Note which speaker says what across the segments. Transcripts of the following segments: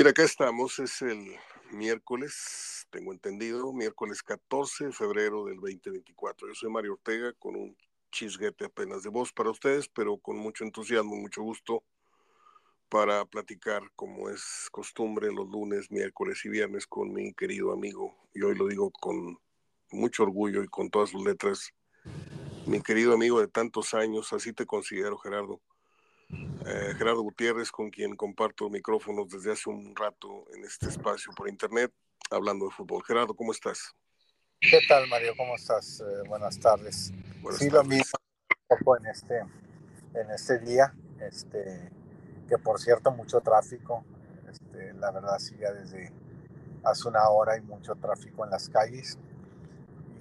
Speaker 1: Mira, acá estamos, es el miércoles, tengo entendido, miércoles 14 de febrero del 2024. Yo soy Mario Ortega con un chisguete apenas de voz para ustedes, pero con mucho entusiasmo, mucho gusto para platicar, como es costumbre, los lunes, miércoles y viernes con mi querido amigo, y hoy lo digo con mucho orgullo y con todas sus letras, mi querido amigo de tantos años, así te considero, Gerardo. Eh, Gerardo Gutiérrez, con quien comparto micrófonos desde hace un rato en este espacio por internet, hablando de fútbol. Gerardo, ¿cómo estás?
Speaker 2: ¿Qué tal, Mario? ¿Cómo estás? Eh, buenas tardes. sí, lo mismo en este, en este día, este, que por cierto, mucho tráfico. Este, la verdad, sí, ya desde hace una hora hay mucho tráfico en las calles.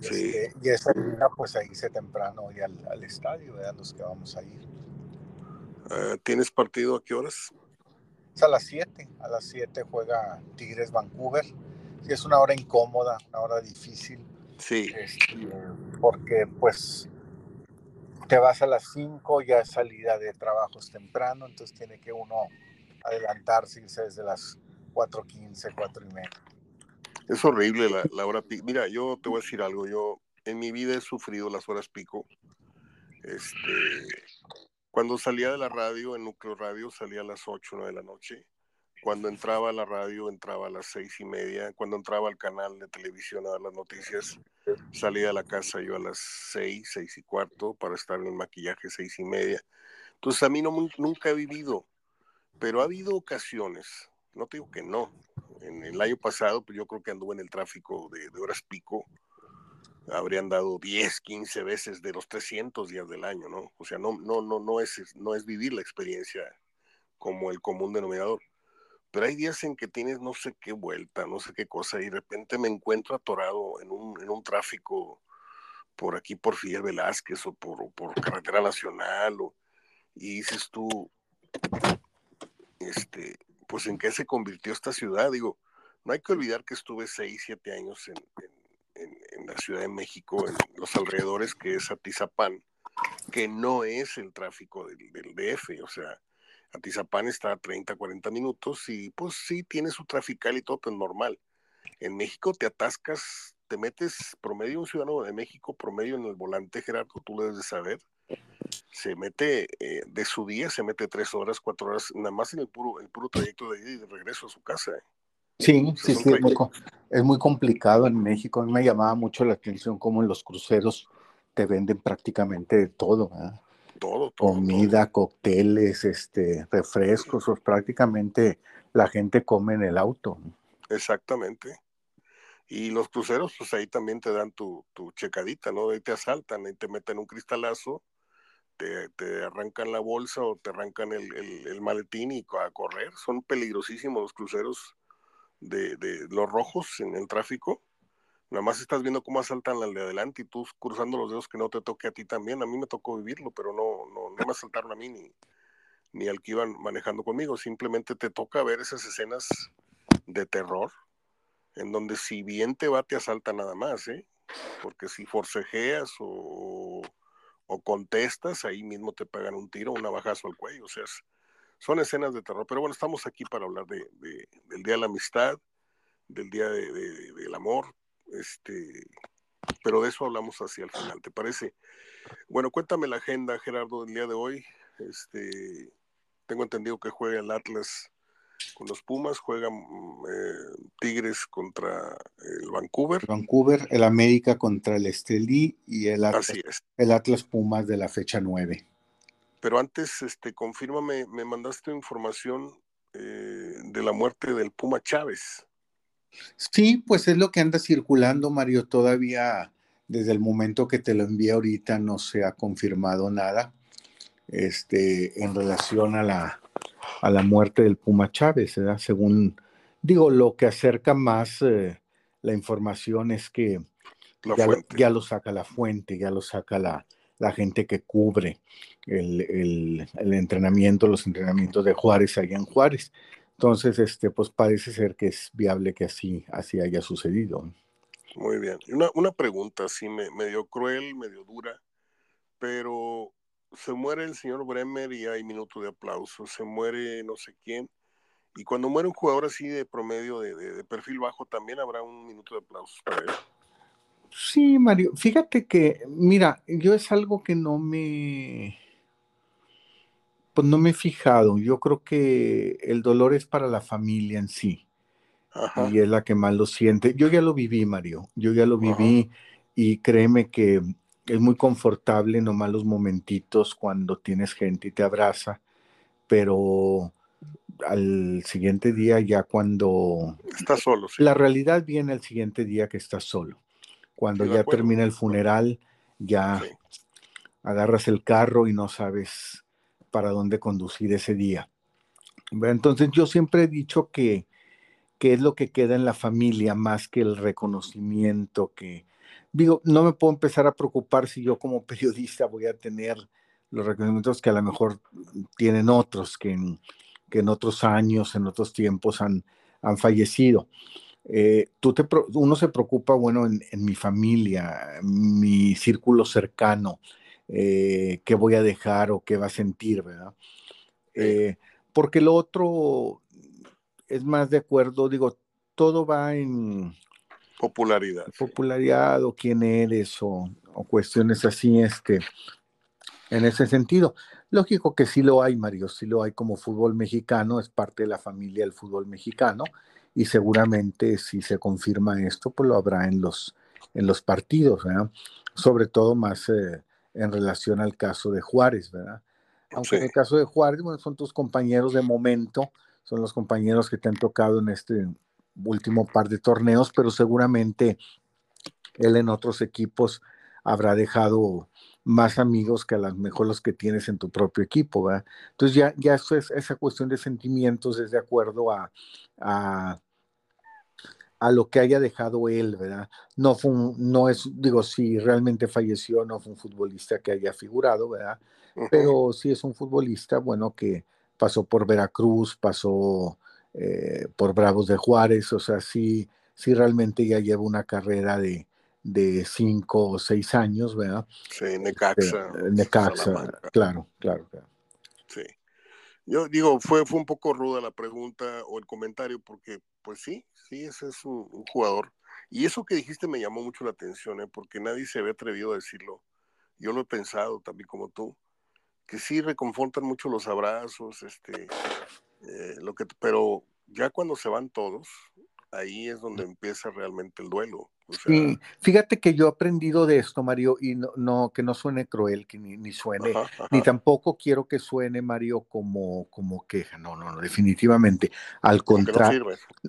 Speaker 2: Y, sí. este, y día, pues ahí se temprano hoy al, al estadio, vean los que vamos a ir.
Speaker 1: Uh, ¿Tienes partido a qué horas?
Speaker 2: Es a las 7. A las 7 juega Tigres Vancouver. Sí, es una hora incómoda, una hora difícil.
Speaker 1: Sí.
Speaker 2: Este, porque pues te vas a las 5, ya es salida de trabajos temprano, entonces tiene que uno adelantarse, irse desde las 4.15, 4 y media.
Speaker 1: Es horrible la, la hora pico. Mira, yo te voy a decir algo. Yo en mi vida he sufrido las horas pico. Este, cuando salía de la radio, en Núcleo Radio, salía a las 8 9 de la noche. Cuando entraba a la radio, entraba a las seis y media. Cuando entraba al canal de televisión a dar las noticias, salía de la casa yo a las seis, seis y cuarto para estar en el maquillaje seis y media. Entonces a mí no, nunca he vivido, pero ha habido ocasiones, no te digo que no. En el año pasado, pues yo creo que anduve en el tráfico de, de horas pico, habrían dado 10, 15 veces de los 300 días del año, ¿no? O sea, no, no, no, no, es, no es vivir la experiencia como el común denominador. Pero hay días en que tienes no sé qué vuelta, no sé qué cosa, y de repente me encuentro atorado en un, en un tráfico por aquí, por Fidel Velázquez o por, por Carretera Nacional, o, y dices tú, este, pues en qué se convirtió esta ciudad. Digo, no hay que olvidar que estuve 6, 7 años en, la Ciudad de México, en los alrededores, que es Atizapán, que no es el tráfico del, del, DF, o sea, Atizapán está a 30, 40 minutos y pues sí tiene su trafical y todo, pero normal. En México te atascas, te metes promedio, un ciudadano de México promedio en el volante, Gerardo, tú lo debes de saber, se mete eh, de su día, se mete tres horas, cuatro horas, nada más en el puro, el puro trayecto de ida y de regreso a su casa. ¿eh?
Speaker 2: Sí, sí, sí, es muy, es muy, complicado en México. A mí me llamaba mucho la atención cómo en los cruceros te venden prácticamente de todo, ¿verdad?
Speaker 1: Todo, todo
Speaker 2: Comida,
Speaker 1: todo.
Speaker 2: cócteles, este, refrescos, pues prácticamente la gente come en el auto.
Speaker 1: Exactamente. Y los cruceros, pues ahí también te dan tu, tu checadita, ¿no? Ahí te asaltan, ahí te meten un cristalazo, te, te arrancan la bolsa o te arrancan el, el, el maletín y a correr. Son peligrosísimos los cruceros de, los rojos en el tráfico, nada más estás viendo cómo asaltan al de adelante y tú cruzando los dedos que no te toque a ti también. A mí me tocó vivirlo, pero no, no, no me asaltaron a mí ni, ni al que iban manejando conmigo. Simplemente te toca ver esas escenas de terror, en donde si bien te va, te asalta nada más, ¿eh? Porque si forcejeas o, o contestas, ahí mismo te pegan un tiro, un navajazo al cuello. O sea, son escenas de terror. Pero bueno, estamos aquí para hablar de, de, del Día de la Amistad, del Día de, del Amor, este, pero de eso hablamos hacia el final, ¿te parece? Bueno, cuéntame la agenda, Gerardo, del día de hoy. Este, tengo entendido que juega el Atlas con los Pumas, juegan eh, Tigres contra el Vancouver.
Speaker 2: Vancouver, el América contra el Estelí y el Atlas, el Atlas Pumas de la fecha 9.
Speaker 1: Pero antes, este, confírmame, me mandaste información eh, de la muerte del Puma Chávez.
Speaker 2: Sí, pues es lo que anda circulando, Mario. Todavía desde el momento que te lo envié ahorita no se ha confirmado nada este, en relación a la, a la muerte del Puma Chávez, ¿verdad? Según digo, lo que acerca más eh, la información es que ya, ya, lo saca la fuente, ya lo saca la, la gente que cubre el, el, entrenamiento, los entrenamientos de Juárez allá en Juárez. Entonces, este, pues parece ser que es viable que así, así haya sucedido.
Speaker 1: Muy bien. Una, una pregunta me, medio cruel, medio dura, pero se muere el señor Bremer y hay minuto de aplauso, se muere no sé quién Y cuando muere un jugador así de promedio, de, perfil bajo, también habrá un minuto de aplausos para él.
Speaker 2: Sí, Mario, fíjate que, mira, yo es algo que no me, pues no me he fijado. Yo creo que el dolor es para la familia en sí. Y es la que más lo siente. Yo ya lo viví, Mario. Yo ya lo viví y créeme que es muy confortable nomás los momentitos cuando tienes gente y te abraza, pero al siguiente día ya cuando...
Speaker 1: Estás solo.
Speaker 2: La realidad viene el siguiente día que estás solo. Cuando ya termina el funeral, ya agarras el carro y no sabes para dónde conducir ese día. Entonces yo siempre he dicho que, que es lo que queda en la familia más que el reconocimiento que... Digo, no me puedo empezar a preocupar si yo como periodista voy a tener los reconocimientos que a lo mejor tienen otros que en, que en otros años, en otros tiempos han, han fallecido. Eh, tú te, uno se preocupa, bueno, en, mi familia, mi círculo cercano, eh, qué voy a dejar o qué va a sentir, ¿verdad? Eh, porque lo otro es más de acuerdo, digo, todo va en
Speaker 1: popularidad.
Speaker 2: Popularidad o quién eres o, o, cuestiones así, este, en ese sentido. Lógico que sí lo hay, Mario, sí lo hay como fútbol mexicano, es parte de la familia del fútbol mexicano y seguramente si se confirma esto, pues lo habrá en los, en los partidos, ¿verdad? Sobre todo más eh, en relación al caso de Juárez, ¿verdad? Aunque en el caso de Juárez, bueno, son tus compañeros de momento, son los compañeros que te han tocado en este último par de torneos, pero seguramente él en otros equipos habrá dejado más amigos que a lo mejor los que tienes en tu propio equipo, ¿verdad? Entonces ya, ya eso es, esa cuestión de sentimientos es de acuerdo a, a, lo que haya dejado él, ¿verdad? No fue no es, digo, si realmente falleció, no fue un futbolista que haya figurado, ¿verdad? Pero sí es un futbolista, bueno, que pasó por Veracruz, pasó eh, por Bravos de Juárez, o sea, sí, sí realmente ya lleva una carrera de, de cinco o seis años, ¿verdad?
Speaker 1: Sí, Necaxa.
Speaker 2: Este, Necaxa, claro, claro, claro.
Speaker 1: Sí. Yo digo, fue, fue un poco ruda la pregunta o el comentario, porque pues sí, sí, ese es un, jugador. Y eso que dijiste me llamó mucho la atención, ¿eh? porque nadie se había atrevido a decirlo. Yo lo he pensado también como tú, que sí reconfortan mucho los abrazos, este, eh, lo que, pero ya cuando se van todos, ahí es donde empieza realmente el duelo.
Speaker 2: Sí, fíjate que yo he aprendido de esto, Mario, y no, que no suene cruel, que ni, suene, ni tampoco quiero que suene, Mario, como, como queja. No, no, no, definitivamente. Al contrario,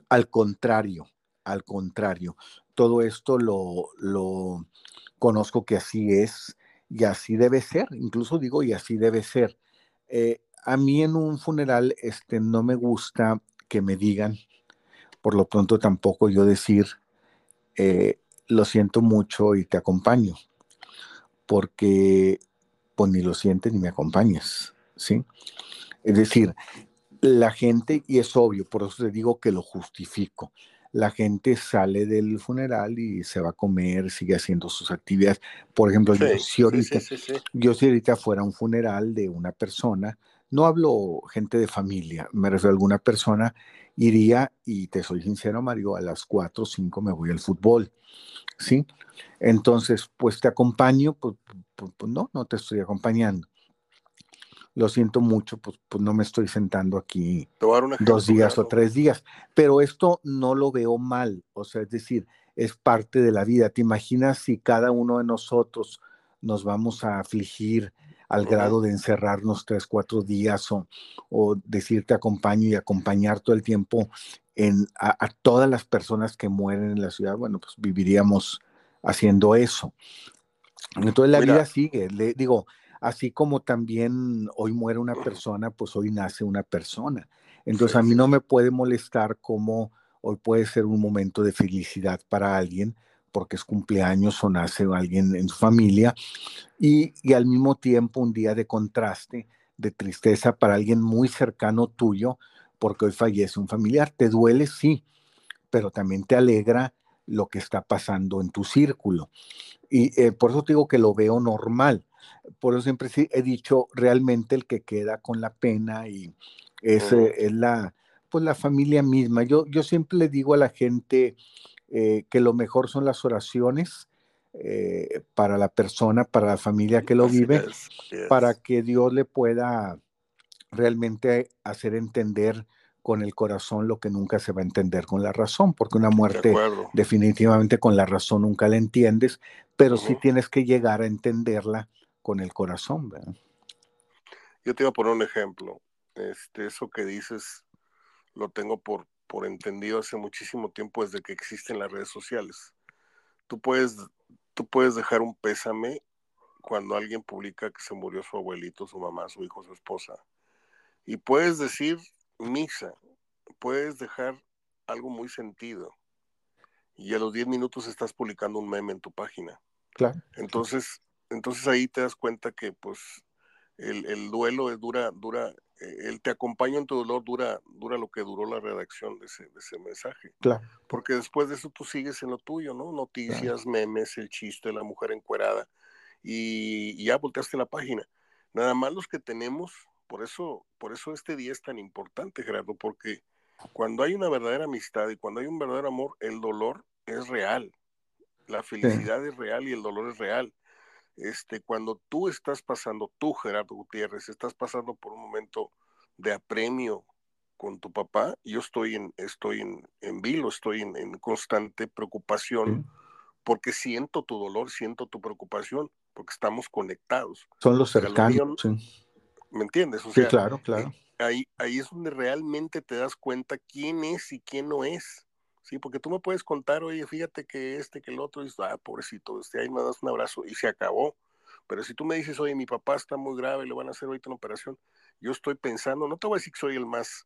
Speaker 2: al contrario, al contrario. Todo esto lo, lo conozco que así es y así debe ser. Incluso digo, y así debe ser. Eh, a mí en un funeral este, no me gusta que me digan, por lo pronto tampoco yo decir, eh, lo siento mucho y te acompaño, porque pues ni lo sientes ni me acompañas, ¿sí? Es decir, la gente, y es obvio, por eso te digo que lo justifico, la gente sale del funeral y se va a comer, sigue haciendo sus actividades. Por ejemplo, yo, si ahorita, yo si ahorita fuera un funeral de una persona, no hablo gente de familia, me refiero a alguna persona, iría, y te soy sincero, Mario, a las 4 o 5 me voy al fútbol, ¿sí? Entonces, pues te acompaño, pues, pues, pues, no, no te estoy acompañando. Lo siento mucho, pues, pues no me estoy sentando aquí dos días o tres días, pero esto no lo veo mal, o sea, es decir, es parte de la vida. ¿Te imaginas si cada uno de nosotros nos vamos a afligir al grado de encerrarnos tres, cuatro días o, o decirte acompaño y acompañar todo el tiempo en, a, todas las personas que mueren en la ciudad, bueno, pues viviríamos haciendo eso. Entonces la vida sigue, le digo, así como también hoy muere una persona, pues hoy nace una persona. Entonces a mí no me puede molestar como hoy puede ser un momento de felicidad para alguien, porque es cumpleaños o nace alguien en su familia, y, al mismo tiempo un día de contraste, de tristeza para alguien muy cercano tuyo, porque hoy fallece un familiar. Te duele, sí, pero también te alegra lo que está pasando en tu círculo. Y eh, por eso te digo que lo veo normal. Por eso siempre he dicho, realmente el que queda con la pena y es, es la, Pues la familia misma. Yo, yo siempre le digo a la gente eh, que lo mejor son las oraciones eh, para la persona, para la familia que lo vive, para que Dios le pueda realmente hacer entender con el corazón lo que nunca se va a entender con la razón, porque una muerte definitivamente con la razón nunca la entiendes, pero sí tienes que llegar a entenderla con el corazón. ¿verdad?
Speaker 1: Yo te iba a poner un ejemplo. Este, eso que dices lo tengo por, por entendido hace muchísimo tiempo desde que existen las redes sociales. Tú puedes, tú puedes dejar un pésame cuando alguien publica que se murió su abuelito, su mamá, su hijo, su esposa. Y puedes decir misa, puedes dejar algo muy sentido. Y a los 10 minutos estás publicando un meme en tu página.
Speaker 2: Claro.
Speaker 1: Entonces, entonces ahí te das cuenta que pues el, el duelo es dura, dura, el te acompaña en tu dolor dura, dura lo que duró la redacción de ese, de ese mensaje.
Speaker 2: Claro.
Speaker 1: Porque después de eso tú sigues en lo tuyo, ¿no? Noticias, memes, el chiste, la mujer encuerada, y, y ya volteaste la página. Nada más los que tenemos por eso, por eso este día es tan importante, Gerardo, porque cuando hay una verdadera amistad y cuando hay un verdadero amor, el dolor es real. La felicidad es real y el dolor es real. Este, cuando tú estás pasando, tú, Gerardo Gutiérrez, estás pasando por un momento de apremio con tu papá, yo estoy en, estoy en, en vilo, estoy en, constante preocupación, porque siento tu dolor, siento tu preocupación, porque estamos conectados.
Speaker 2: Son los cercanos.
Speaker 1: ¿Me entiendes?
Speaker 2: sí, claro, claro.
Speaker 1: Ahí, ahí es donde realmente te das cuenta quién es y quién no es. Sí, porque tú me puedes contar, oye, fíjate que este, que el otro, y ah, pobrecito, este, ahí me das un abrazo y se acabó. Pero si tú me dices, oye, mi papá está muy grave, le van a hacer ahorita una operación, yo estoy pensando, no te voy a decir que soy el más,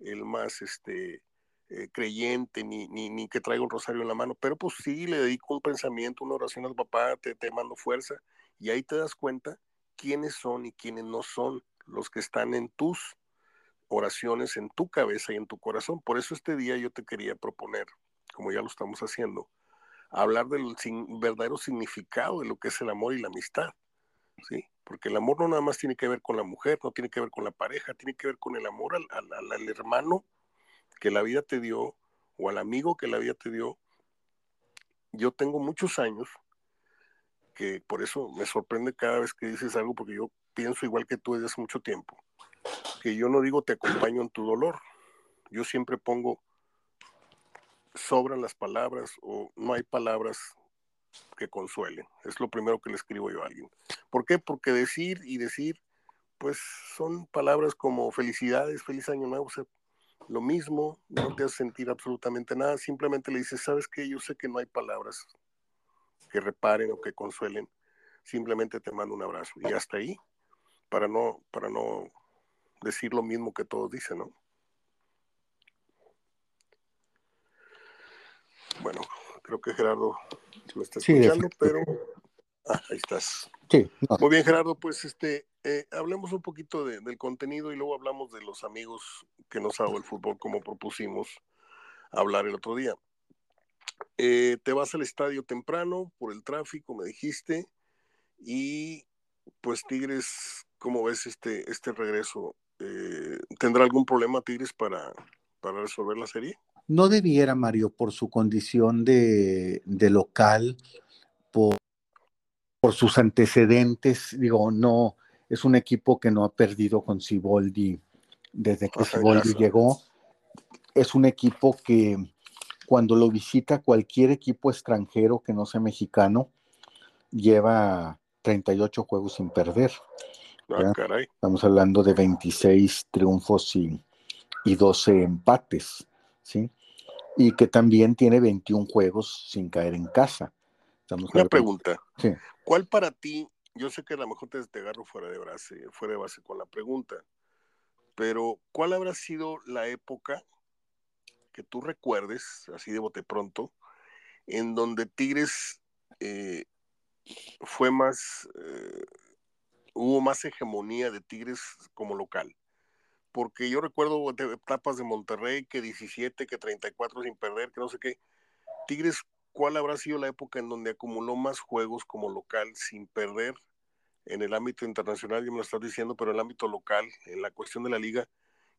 Speaker 1: el más, este, eh, creyente, ni, ni, ni, que traiga un rosario en la mano, pero pues sí, le dedico un pensamiento, una oración al papá, te, te mando fuerza, y ahí te das cuenta quiénes son y quiénes no son los que están en tus oraciones, en tu cabeza y en tu corazón. Por eso este día yo te quería proponer, como ya lo estamos haciendo, hablar del verdadero significado de lo que es el amor y la amistad. ¿sí? Porque el amor no nada más tiene que ver con la mujer, no tiene que ver con la pareja, tiene que ver con el amor al, al hermano que la vida te dio o al amigo que la vida te dio. Yo tengo muchos años que por eso me sorprende cada vez que dices algo, porque yo pienso igual que tú desde hace mucho tiempo, que yo no digo te acompaño en tu dolor, yo siempre pongo, sobran las palabras o no hay palabras que consuelen, es lo primero que le escribo yo a alguien. ¿Por qué? Porque decir y decir, pues son palabras como felicidades, feliz año nuevo, lo mismo, no te hace sentir absolutamente nada, simplemente le dices, ¿sabes qué? Yo sé que no hay palabras que reparen o que consuelen, simplemente te mando un abrazo y hasta ahí, para no, para no decir lo mismo que todos dicen, ¿no? Bueno, creo que Gerardo me está escuchando, pero ah, ahí estás.
Speaker 2: Sí.
Speaker 1: Muy bien, Gerardo, pues este, eh, hablemos un poquito del contenido y luego hablamos de los amigos que nos ha dado el fútbol, como propusimos hablar el otro día. Eh, te vas al estadio temprano por el tráfico, me dijiste, y pues Tigres, ¿cómo ves este, este regreso? Eh, ¿Tendrá algún problema Tigres para, para resolver la serie?
Speaker 2: No debiera, Mario, por su condición de, de local, por, por, sus antecedentes, digo, no, es un equipo que no ha perdido con Siboldi desde que Siboldi llegó. Es un equipo que cuando lo visita cualquier equipo extranjero que no sea mexicano, lleva 38 juegos sin perder.
Speaker 1: Ah,
Speaker 2: Estamos hablando de 26 triunfos y, y 12 empates, ¿sí? Y que también tiene 21 juegos sin caer en casa.
Speaker 1: Una pregunta. ¿Cuál para ti, yo sé que a lo mejor te, te agarro fuera de base, fuera de base con la pregunta, pero ¿cuál habrá sido la época que tú recuerdes, así de bote pronto, en donde Tigres eh, fue más, eh, hubo más hegemonía de Tigres como local. Porque yo recuerdo etapas de Monterrey que 17, que 34 sin perder, que no sé qué. Tigres, ¿cuál habrá sido la época en donde acumuló más juegos como local sin perder en el ámbito internacional? Ya me lo estás diciendo, pero en el ámbito local, en la cuestión de la liga,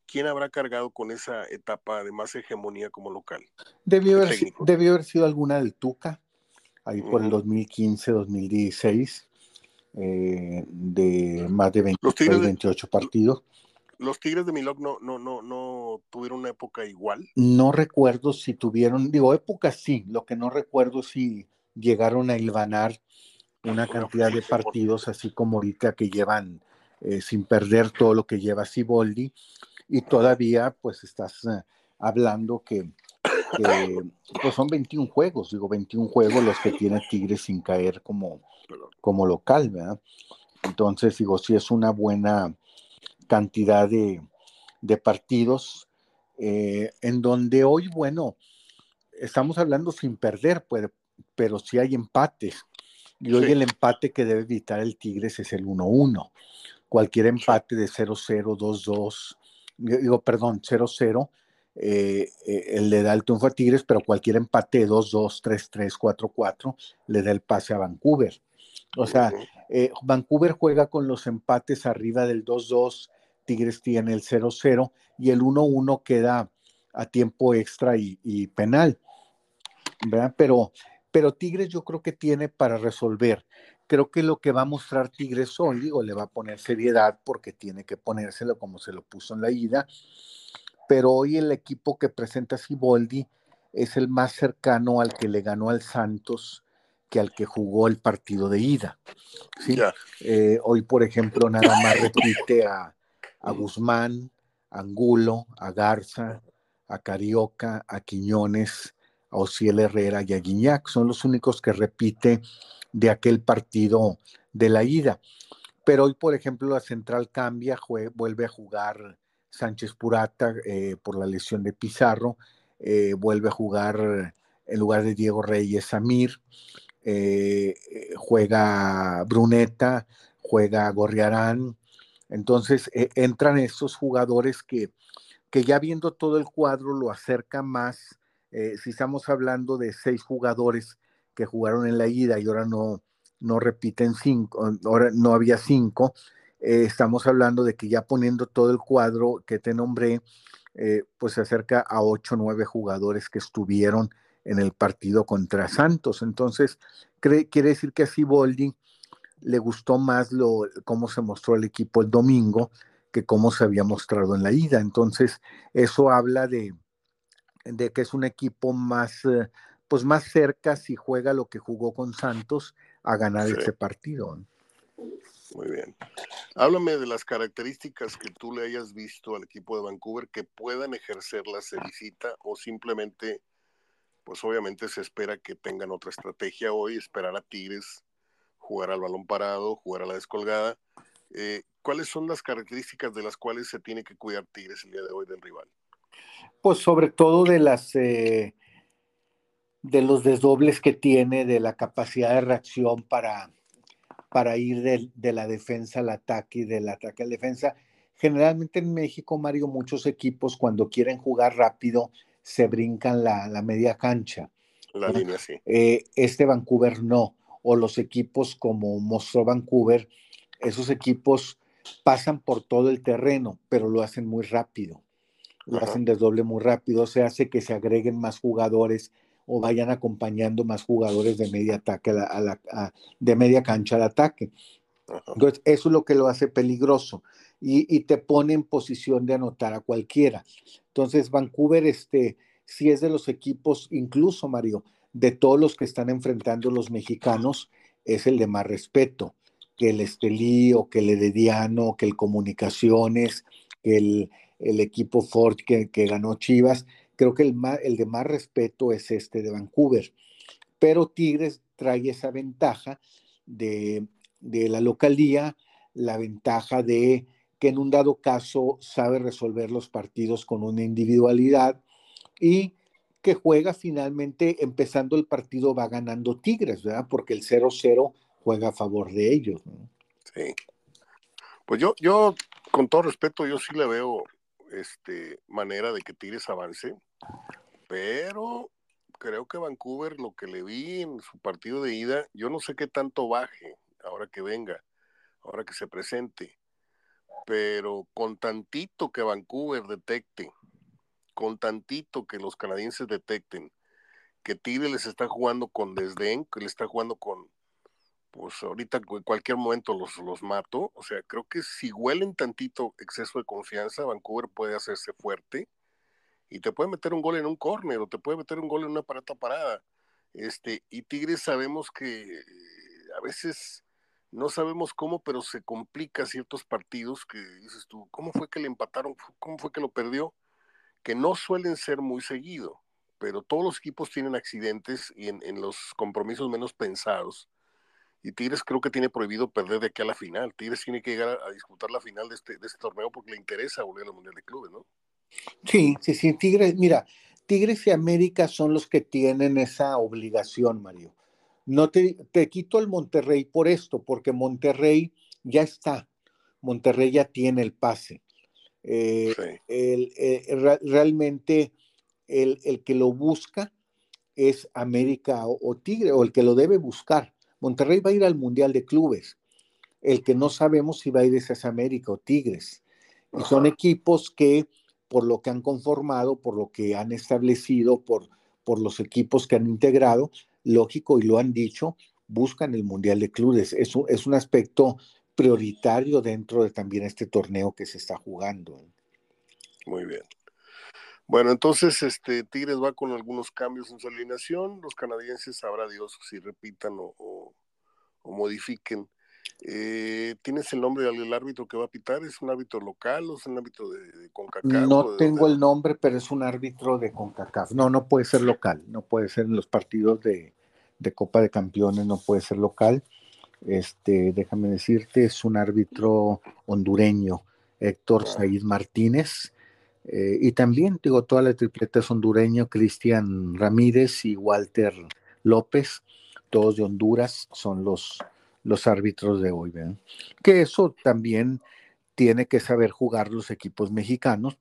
Speaker 1: ¿quién habrá cargado con esa etapa de más hegemonía como local?
Speaker 2: Debió haber, debió haber sido alguna del Tuca, ahí por el 2015, 2016, eh, de más de 28 partidos.
Speaker 1: ¿Los Tigres de Milok no, no, no, no tuvieron una época igual?
Speaker 2: No recuerdo si tuvieron, digo, época sí, lo que no recuerdo si llegaron a hilvanar una cantidad de partidos así como ahorita que llevan eh, sin perder todo lo que lleva Siboldi y todavía pues estás eh, hablando que, pues son 21 juegos, digo 21 juegos los que tiene Tigres sin caer como, como local, ¿verdad? Entonces digo, sí es una buena cantidad de, partidos eh, en donde hoy, bueno, estamos hablando sin perder, pues, pero sí hay empates. Y hoy el empate que debe evitar el Tigres es el 1-1. Cualquier empate de 0-0, 2-2, digo, perdón, 0-0, eh, eh, le da el triunfo a Tigres, pero cualquier empate de 2-2, 3-3, 4-4 le da el pase a Vancouver. O sea, eh, Vancouver juega con los empates arriba del 2-2, Tigres tiene el 0-0 y el 1-1 queda a tiempo extra y, y penal. ¿verdad? Pero pero Tigres yo creo que tiene para resolver. Creo que lo que va a mostrar Tigres hoy, digo, le va a poner seriedad porque tiene que ponérselo como se lo puso en la ida, pero hoy el equipo que presenta Siboldi es el más cercano al que le ganó al Santos que al que jugó el partido de ida. ¿sí? Eh, hoy, por ejemplo, nada más repite a, a Guzmán, a Angulo, a Garza, a Carioca, a Quiñones, a Ociel Herrera y a Guiñac. Son los únicos que repite de aquel partido de la ida. Pero hoy, por ejemplo, la central cambia, vuelve a jugar Sánchez Purata eh, por la lesión de Pizarro, eh, vuelve a jugar en lugar de Diego Reyes Samir, eh, juega Bruneta, juega Gorriarán. Entonces entran estos jugadores que, que ya viendo todo el cuadro lo acerca más si estamos hablando de seis jugadores que jugaron en la ida y ahora no, no repiten cinco, ahora no había cinco, eh, estamos hablando de que ya poniendo todo el cuadro que te nombré, eh, pues se acerca a ocho o nueve jugadores que estuvieron en el partido contra Santos. Entonces, quiere decir que a Siboldi le gustó más lo, cómo se mostró el equipo el domingo que cómo se había mostrado en la ida. Entonces, eso habla de, de que es un equipo más, eh, pues más cerca si juega lo que jugó con Santos a ganar ese partido.
Speaker 1: Muy bien. Háblame de las características que tú le hayas visto al equipo de Vancouver que puedan ejercerlas de visita o simplemente, pues obviamente se espera que tengan otra estrategia hoy, esperar a Tigres, jugar al balón parado, jugar a la descolgada. Eh, ¿Cuáles son las características de las cuales se tiene que cuidar Tigres el día de hoy del rival?
Speaker 2: Pues sobre todo de las eh, de los desdobles que tiene, de la capacidad de reacción para, para ir de, la defensa al ataque y del ataque a la defensa. Generalmente en México, Mario, muchos equipos cuando quieren jugar rápido se brincan la, media cancha.
Speaker 1: La línea, sí.
Speaker 2: Eh, este Vancouver no. O los equipos como mostró Vancouver, esos equipos pasan por todo el terreno, pero lo hacen muy rápido lo hacen desdoble muy rápido, se hace que se agreguen más jugadores o vayan acompañando más jugadores de media ataque a la, de media cancha al ataque. Entonces, eso es lo que lo hace peligroso y, te pone en posición de anotar a cualquiera. Entonces, Vancouver, este, si es de los equipos, incluso Mario, de todos los que están enfrentando los mexicanos, es el de más respeto que el Estelí o que el Edediano, que el Comunicaciones, que el, el equipo Ford que, ganó Chivas. Creo que el, el de más respeto es este de Vancouver. Pero Tigres trae esa ventaja de, la localía, la ventaja de que en un dado caso sabe resolver los partidos con una individualidad y que juega finalmente, empezando el partido, va ganando Tigres, ¿verdad? Porque el 0-0 juega a favor de ellos.
Speaker 1: Sí. Pues yo, yo, con todo respeto, yo sí le veo este, manera de que Tigres avance, pero creo que Vancouver, lo que le vi en su partido de ida, yo no sé qué tanto baje ahora que venga, ahora que se presente, pero con tantito que Vancouver detecte, con tantito que los canadienses detecten que Tigre les está jugando con desdén, que le está jugando con, pues ahorita en cualquier momento los, los mato. O sea, creo que si huelen tantito exceso de confianza, Vancouver puede hacerse fuerte y te puede meter un gol en un córner o te puede meter un gol en una parata parada. Este, y Tigres sabemos que a veces no sabemos cómo, pero se complica ciertos partidos que dices tú, ¿cómo fue que le empataron? ¿Cómo fue que lo perdió? Que no suelen ser muy seguido, pero todos los equipos tienen accidentes y en, en los compromisos menos pensados. Y Tigres creo que tiene prohibido perder de aquí a la final. Tigres tiene que llegar a, disputar la final de este, de este torneo porque le interesa volver al Mundial de Clubes, ¿no?
Speaker 2: Sí, sí, sí. Tigres, mira, Tigres y América son los que tienen esa obligación, Mario no te, te quito el Monterrey por esto, porque Monterrey ya está. Monterrey ya tiene el pase. Eh, el, eh, realmente el, el, que lo busca es América o, Tigre, o el que lo debe buscar. Monterrey va a ir al Mundial de Clubes. El que no sabemos si va a ir es América o Tigres. Y son equipos que, por lo que han conformado, por lo que han establecido, por, por los equipos que han integrado, lógico, y lo han dicho, buscan el Mundial de Clubes. Es un, es un aspecto prioritario dentro de también este torneo que se está jugando.
Speaker 1: Muy bien. Bueno, entonces este Tigres va con algunos cambios en su alineación. Los canadienses, sabrá Dios si repitan o, modifiquen. Eh, ¿Tienes el nombre del árbitro que va a pitar? ¿Es un árbitro local o es un árbitro de, CONCACAF?
Speaker 2: No tengo el nombre, pero es un árbitro de CONCACAF. No, no puede ser local, no puede ser en los partidos de, de Copa de Campeones, no puede ser local. Este, déjame decirte, es un árbitro hondureño, Héctor Said Martínez. Eh, y también, digo, toda la tripleta es hondureño, Cristian Ramírez y Walter López, todos de Honduras, son los, los árbitros de hoy. ¿ven? Que eso también tiene que saber jugar los equipos mexicanos,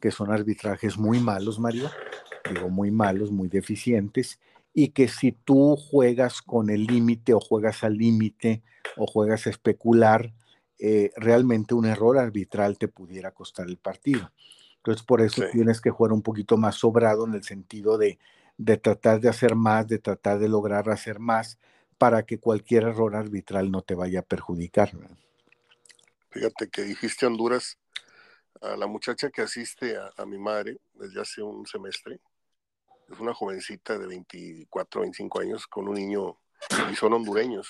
Speaker 2: que son arbitrajes muy malos, Mario, digo, muy malos, muy deficientes, y que si tú juegas con el límite o juegas al límite o juegas a especular, eh, realmente un error arbitral te pudiera costar el partido. Entonces, por eso tienes que jugar un poquito más sobrado en el sentido de, de tratar de hacer más, de tratar de lograr hacer más para que cualquier error arbitral no te vaya a perjudicar.
Speaker 1: Fíjate que dijiste Honduras, a la muchacha que asiste a mi madre desde hace un semestre, es una jovencita de 24, 25 años con un niño y son hondureños.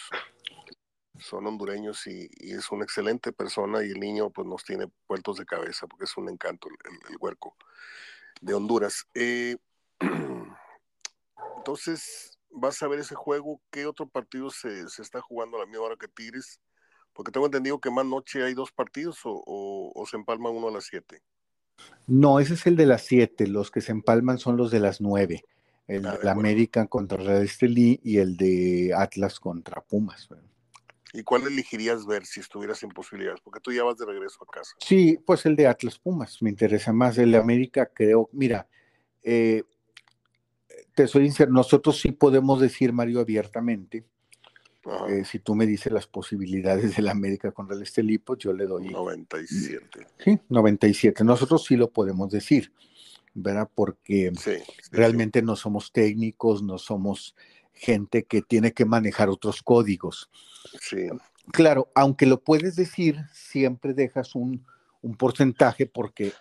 Speaker 1: Son hondureños y, es una excelente persona y el niño pues nos tiene puertos de cabeza porque es un encanto el, huerco de Honduras. Eh, entonces, vas a ver ese juego. ¿Qué otro partido se, está jugando a la misma hora que Tigres? Porque tengo entendido que más noche hay dos partidos o, o se empalma uno a las 7.
Speaker 2: No, ese es el de las siete. Los que se empalman son los de las nueve. El ah, de la América contra Red Estelí y el de Atlas contra Pumas.
Speaker 1: ¿Y cuál elegirías ver si estuvieras en posibilidades? Porque tú ya vas de regreso a casa.
Speaker 2: Sí, pues el de Atlas Pumas me interesa más. El de América creo, mira, eh, te soy sincero, nosotros sí podemos decir, Mario, abiertamente, eh, si tú me dices las posibilidades de la América contra el Estelipo, yo le doy.
Speaker 1: 97.
Speaker 2: Sí, 97. Nosotros sí lo podemos decir, ¿verdad? Porque realmente no somos técnicos, no somos gente que tiene que manejar otros códigos.
Speaker 1: Sí.
Speaker 2: Claro, aunque lo puedes decir, siempre dejas un, un porcentaje porque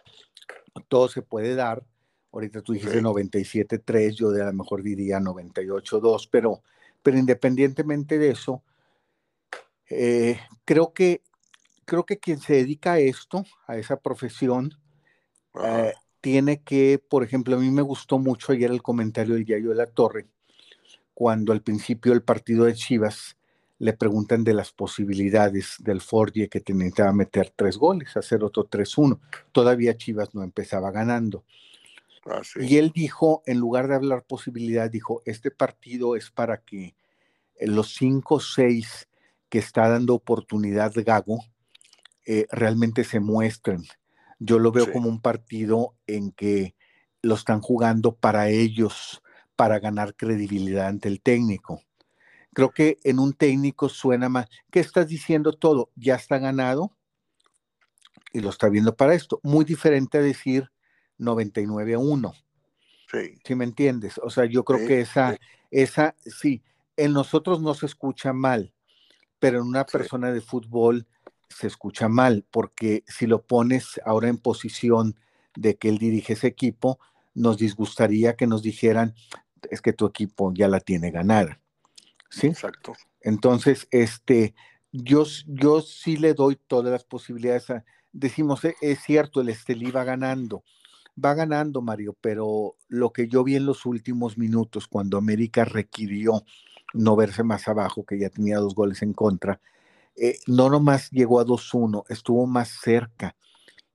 Speaker 2: todo se puede dar. Ahorita tú dijiste 97.3, yo de a lo mejor diría 98.2, pero pero independientemente de eso, eh, creo, que, creo que quien se dedica a esto, a esa profesión, eh, tiene que, por ejemplo, a mí me gustó mucho ayer el comentario del Yayo de la Torre, cuando al principio del partido de Chivas le preguntan de las posibilidades del Forge que necesitaba meter tres goles, hacer otro 3-1. Todavía Chivas no empezaba ganando.
Speaker 1: Ah,
Speaker 2: y él dijo, en lugar de hablar posibilidad, dijo, este partido es para que los cinco o seis que está dando oportunidad Gago eh, realmente se muestren. Yo lo veo como un partido en que lo están jugando para ellos, para ganar credibilidad ante el técnico. Creo que en un técnico suena más, ¿qué estás diciendo todo? ¿Ya está ganado? y lo está viendo para esto. Muy diferente a decir 99 a 1.
Speaker 1: Sí.
Speaker 2: ¿Sí me entiendes? O sea, yo creo que esa, esa, sí, en nosotros no se escucha mal, pero en una persona de fútbol se escucha mal, porque si lo pones ahora en posición de que él dirige ese equipo, nos disgustaría que nos dijeran, es que tu equipo ya la tiene ganada. ¿Sí?
Speaker 1: Exacto.
Speaker 2: Entonces, este, yo, yo sí le doy todas las posibilidades. decimos, e, es cierto, el Estelí va ganando. Va ganando, Mario, pero lo que yo vi en los últimos minutos, cuando América requirió no verse más abajo, que ya tenía dos goles en contra, eh, no nomás llegó a 2-1, estuvo más cerca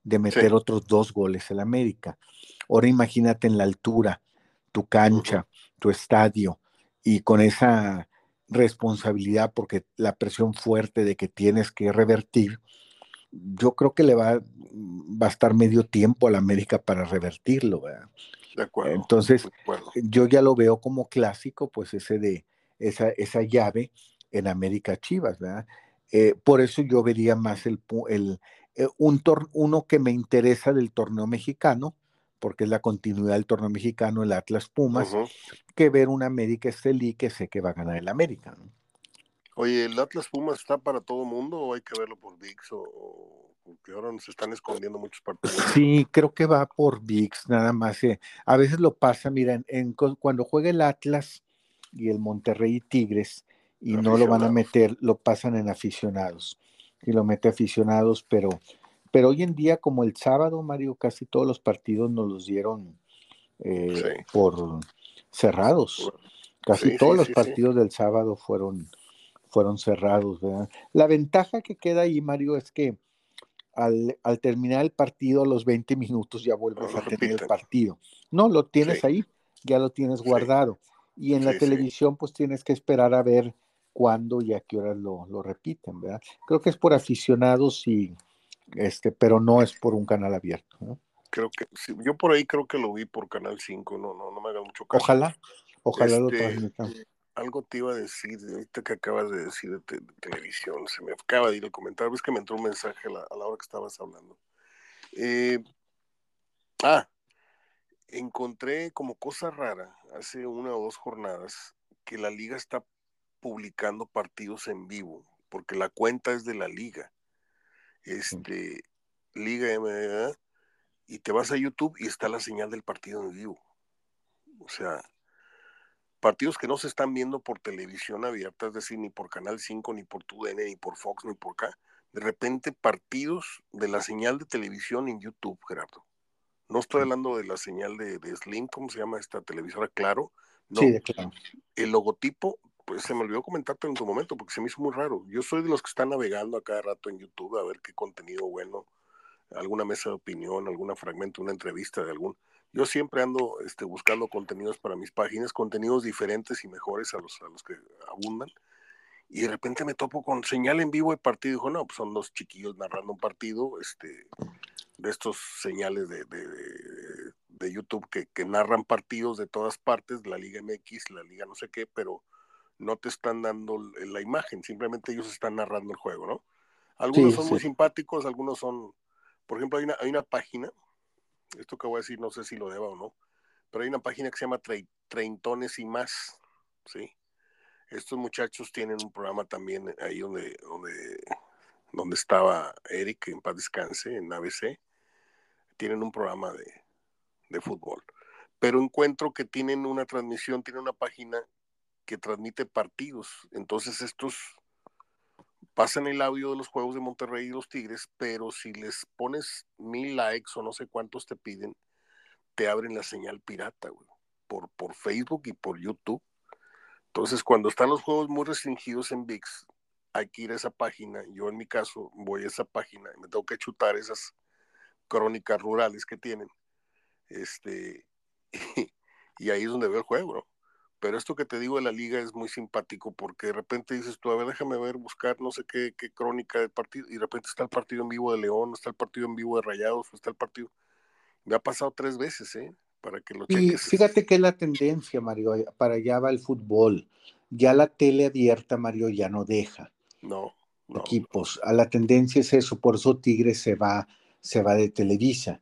Speaker 2: de meter otros dos goles el América. Ahora imagínate en la altura, tu cancha, tu estadio, y con esa responsabilidad, porque la presión fuerte de que tienes que revertir, yo creo que le va, va a estar medio tiempo al América para revertirlo.
Speaker 1: De acuerdo.
Speaker 2: Entonces, yo ya lo veo como clásico, pues ese de esa, esa llave en América Chivas, ¿verdad? Eh, por eso yo vería más el, el eh, un uno que me interesa del torneo mexicano, porque es la continuidad del torneo mexicano, el Atlas Pumas, que ver un América Estelí que sé que va a ganar el América.
Speaker 1: Oye, ¿el Atlas Pumas está para todo mundo o hay que verlo por VIX o, porque ahora nos están escondiendo muchos partidos?
Speaker 2: Sí, creo que va por VIX, nada más. Eh. A veces lo pasa, mira, en, cuando juega el Atlas y el Monterrey y Tigres y no lo van a meter, lo pasan en aficionados y lo mete aficionados, pero, pero hoy en día, como el sábado, Mario, casi todos los partidos nos los dieron eh, por cerrados. Casi todos los partidos del sábado fueron, fueron cerrados. La ventaja que queda ahí, Mario, es que al, terminar el partido, a los 20 minutos ya vuelves a tener el partido. No, lo tienes ahí, ya lo tienes guardado. Y en la televisión, pues tienes que esperar a ver cuándo y a qué horas lo, lo, repiten, ¿verdad? Creo que es por aficionados y este, pero no es por un canal abierto, ¿no?
Speaker 1: Creo que yo por ahí creo que lo vi por Canal 5, no, no, no me haga mucho caso.
Speaker 2: Ojalá, ojalá lo
Speaker 1: este,
Speaker 2: transmitan.
Speaker 1: Algo te iba a decir, ahorita que acabas de decir de, televisión, se me acaba de ir el comentario, es que me entró un mensaje a la, a la hora que estabas hablando. Eh, ah, encontré como cosa rara hace una o dos jornadas que la liga está publicando partidos en vivo, porque la cuenta es de la liga. Este, Liga MMA, y te vas a YouTube y está la señal del partido en vivo. O sea, partidos que no se están viendo por televisión abierta, es decir, ni por Canal 5, ni por TUDN, ni por Fox, ni por acá. De repente, partidos de la señal de televisión en YouTube, Gerardo. No estoy hablando de la señal de, Slim, ¿cómo se llama esta televisora? Claro. No.
Speaker 2: Sí, claro.
Speaker 1: El logotipo pues se me olvidó comentarte en su momento porque se me hizo muy raro. Yo soy de los que están navegando a cada rato en YouTube a ver qué contenido bueno, alguna mesa de opinión, algún fragmento, una entrevista de algún. Yo siempre ando este, buscando contenidos para mis páginas, contenidos diferentes y mejores a los, a los que abundan. Y de repente me topo con señal en vivo de partido. Dijo, no, pues son dos chiquillos narrando un partido, este, de estos señales de, de, de YouTube que, que narran partidos de todas partes, la Liga MX, la Liga no sé qué, pero no te están dando la imagen, simplemente ellos están narrando el juego, ¿no? Algunos son muy simpáticos, algunos son, por ejemplo, hay una, hay una página, esto que voy a decir no sé si lo deba o no, pero hay una página que se llama Treintones y más, ¿sí? Estos muchachos tienen un programa también ahí donde, donde, donde estaba Eric, en paz descanse, en ABC, tienen un programa de, de fútbol. Pero encuentro que tienen una transmisión, tienen una página que transmite partidos. Entonces estos pasan el audio de los juegos de Monterrey y los Tigres, pero si les pones mil likes o no sé cuántos te piden, te abren la señal pirata, por, por Facebook y por YouTube. Entonces, cuando están los juegos muy restringidos en VIX, hay que ir a esa página. Yo en mi caso voy a esa página y me tengo que chutar esas crónicas rurales que tienen. Este, y, ahí es donde veo el juego, ¿no? Pero esto que te digo de la liga es muy simpático porque de repente dices tú, a ver, déjame ver, buscar no sé qué, qué crónica del partido y de repente está el partido en vivo de León, está el partido en vivo de Rayados, está el partido. Me ha pasado tres veces, ¿eh? Para que lo cheques.
Speaker 2: Y fíjate que es la tendencia, Mario, eh, para allá va el fútbol. Ya la tele abierta, Mario, ya no deja.
Speaker 1: No.
Speaker 2: equipos. A la tendencia es eso, por eso Tigres se va se va de Televisa,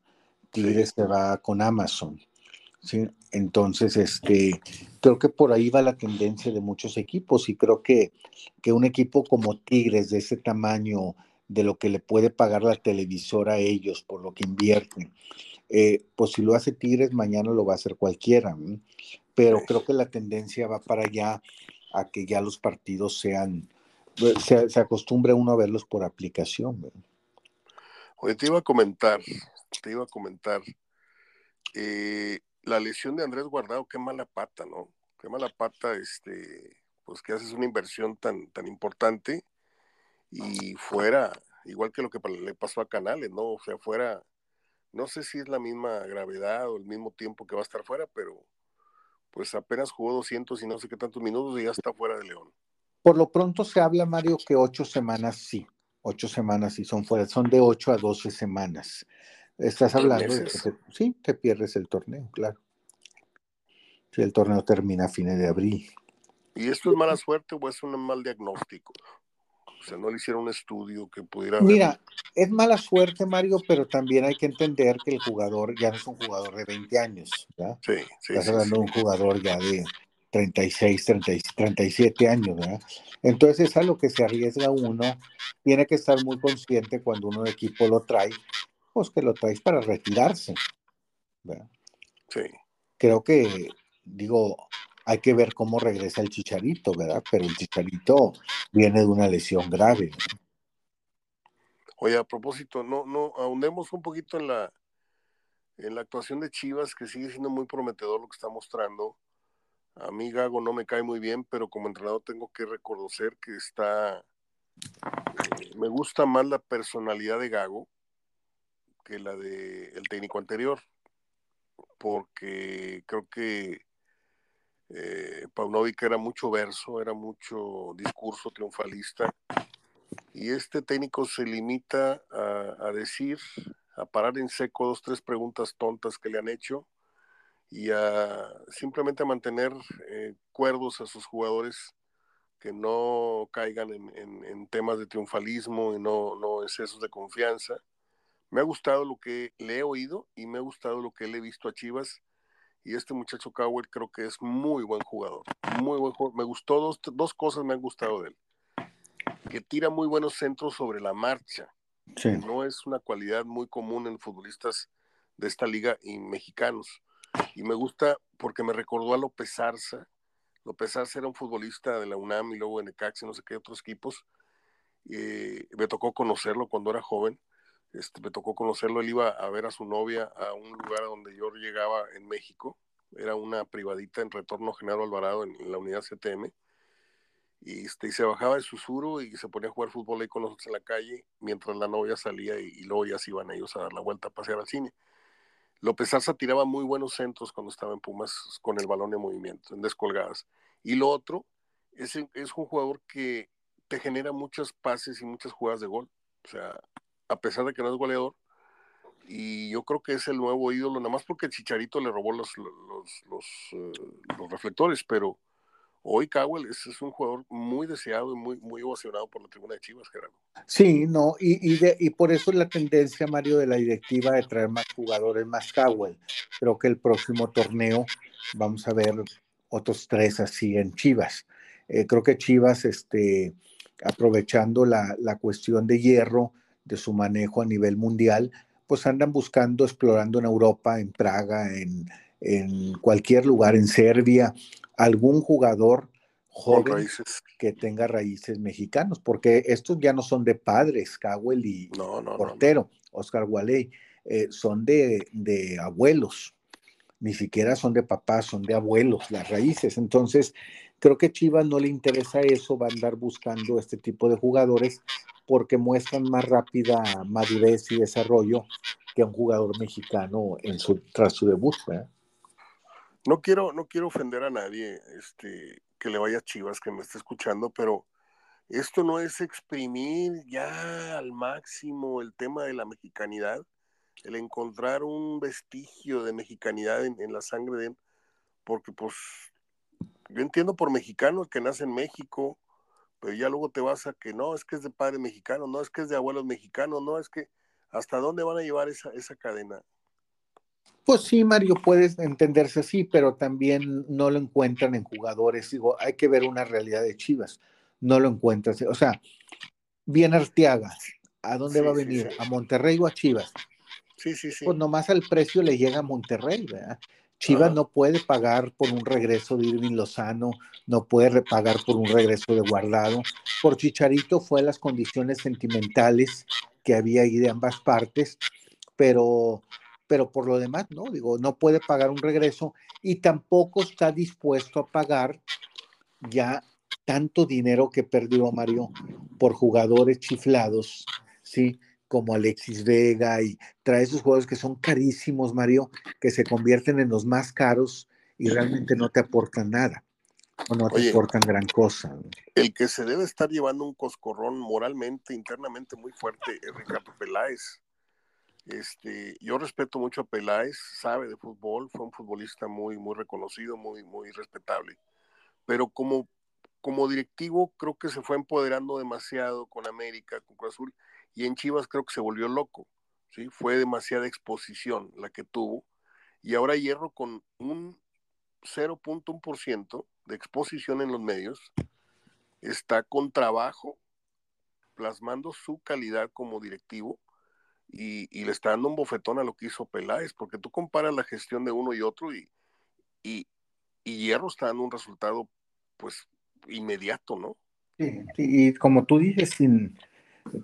Speaker 2: Tigres se va con Amazon. ¿sí? Entonces, este, creo que por ahí va la tendencia de muchos equipos y creo que, que un equipo como Tigres de ese tamaño, de lo que le puede pagar la televisora a ellos por lo que invierten, eh, pues si lo hace Tigres, mañana lo va a hacer cualquiera. Pero creo que la tendencia va para allá a que ya los partidos sean, pues, se, se acostumbre uno a verlos por aplicación.
Speaker 1: Oye, te iba a comentar, te iba a comentar, eh, la lesión de Andrés Guardado, qué mala pata, ¿no? Qué mala pata, este, pues que haces una inversión tan, tan importante y fuera, igual que lo que le pasó a Canales, ¿no? O sea, fuera, no sé si es la misma gravedad o el mismo tiempo que va a estar fuera, pero pues apenas jugó 200 y no sé qué tantos minutos y ya está fuera de León.
Speaker 2: Por lo pronto se habla, Mario, que ocho semanas sí, ocho semanas sí son fuera, son de ocho a doce semanas. Estás hablando de que sí, te pierdes el torneo, claro. Si el torneo termina a fines de abril.
Speaker 1: ¿Y esto es mala suerte o es un mal diagnóstico? O sea, no le hicieron un estudio que pudiera.
Speaker 2: Mira, es mala suerte, Mario, pero también hay que entender que el jugador ya no es un jugador de 20 años, ¿verdad?
Speaker 1: Sí, sí.
Speaker 2: Estás hablando de un jugador ya de 36, 37 años, ¿verdad? Entonces es a lo que se arriesga uno. Tiene que estar muy consciente cuando uno de equipo lo trae, pues que lo traes para retirarse. ¿verdad?
Speaker 1: Sí.
Speaker 2: Creo que, digo, hay que ver cómo regresa el chicharito, ¿verdad? Pero el chicharito viene de una lesión grave.
Speaker 1: Oye, a propósito, no, no, ahondemos un poquito en la, en la actuación de Chivas, que sigue siendo muy prometedor lo que está mostrando. A mí Gago no me cae muy bien, pero como entrenador tengo que reconocer que está... Eh, me gusta más la personalidad de Gago que la del el técnico anterior, porque creo que eh, Paunovic era mucho verso, era mucho discurso triunfalista, y este técnico se limita a, decir, a parar en seco dos, tres preguntas tontas que le han hecho y a simplemente a mantener eh, cuerdos a sus jugadores que no caigan en, temas de triunfalismo y no, no excesos de confianza. Me ha gustado lo que le he oído y me ha gustado lo que le he visto a Chivas y este muchacho Cowell creo que es muy buen jugador, muy buen jugador. Me gustó, dos, dos cosas me han gustado de él. Que tira muy buenos centros sobre la marcha. No es una cualidad muy común en futbolistas de esta liga y mexicanos. Y me gusta porque me recordó a López Arza. López Arza era un futbolista de la UNAM y luego de Necaxa y no sé qué otros equipos. Eh, me tocó conocerlo cuando era joven este, me tocó conocerlo, él iba a ver a su novia a un lugar donde yo llegaba en México, era una privadita en retorno Genaro Alvarado en, la unidad CTM, y, este, y se bajaba de susurro y se ponía a jugar fútbol ahí con nosotros en la calle, mientras la novia salía y, luego ya se iban ellos a dar la vuelta a pasear al cine. López Arza tiraba muy buenos centros cuando estaba en Pumas con el balón en movimiento, en descolgadas. Y lo otro, es, es un jugador que te genera muchos pases y muchas jugadas de gol. O sea, a pesar de que no es goleador. Y yo creo que es el nuevo ídolo, nada más porque Chicharito le robó los, los, eh, los, reflectores, pero hoy Cowell es, un jugador muy deseado y muy, muy ovacionado por la tribuna de Chivas, Gerardo.
Speaker 2: Sí, no, y, y, y por eso es la tendencia, Mario, de la directiva de traer más jugadores, más Cowell. Creo que el próximo torneo vamos a ver otros tres así en Chivas. Eh, creo que Chivas, este, aprovechando la, la cuestión de hierro, de su manejo a nivel mundial, pues andan buscando, explorando en Europa, en Praga, en, cualquier lugar, en Serbia, algún jugador joven que tenga raíces mexicanos, porque estos ya no son de padres, Cowell y Portero, Oscar Waley, eh, son de, de abuelos, ni siquiera son de papás, son de abuelos, las raíces. Entonces, creo que Chivas no le interesa eso, va a andar buscando este tipo de jugadores porque muestran más rápida madurez y desarrollo que un jugador mexicano en su, tras su debut.
Speaker 1: No quiero, no quiero ofender a nadie este, que le vaya Chivas, que me esté escuchando, pero esto no es exprimir ya al máximo el tema de la mexicanidad, el encontrar un vestigio de mexicanidad en, en la sangre de él, porque pues yo entiendo por mexicano que nace en México, pero ya luego te vas a que no, es que es de padre mexicano, no es que es de abuelos mexicanos, no es que ¿Hasta dónde van a llevar esa, esa cadena?
Speaker 2: Pues sí, Mario, puedes entenderse así, pero también no lo encuentran en jugadores. Digo, hay que ver una realidad de Chivas. No lo encuentras. O sea, viene Arteaga. ¿A dónde va a venir? ¿A Monterrey o a Chivas?
Speaker 1: Sí, sí, sí.
Speaker 2: Pues nomás al precio le llega a Monterrey, ¿verdad? Chivas no puede pagar por un regreso de Irving Lozano, no puede pagar por un regreso de Guardado. Por Chicharito fue las condiciones sentimentales que había ahí de ambas partes, pero, pero por lo demás, no, digo, no puede pagar un regreso y tampoco está dispuesto a pagar ya tanto dinero que perdió Mario por jugadores chiflados, ¿sí? Como Alexis Vega y trae esos juegos que son carísimos, Mario, que se convierten en los más caros y realmente no te aportan nada o no te aportan gran cosa.
Speaker 1: El que se debe estar llevando un coscorrón moralmente, internamente muy fuerte es Ricardo Peláez. Este, yo respeto mucho a Peláez, sabe de fútbol, fue un futbolista muy, muy reconocido, muy, muy respetable. Pero como, como directivo creo que se fue empoderando demasiado con América, con Cruz Azul, y en Chivas creo que se volvió loco, ¿sí? Fue demasiada exposición la que tuvo y ahora Hierro con un 0.1% de exposición en los medios está con trabajo plasmando su calidad como directivo y, le está dando un bofetón a lo que hizo Peláez, porque tú comparas la gestión de uno y otro y, y, Hierro está dando un resultado pues inmediato, ¿no?
Speaker 2: Sí, y como tú dices, sin,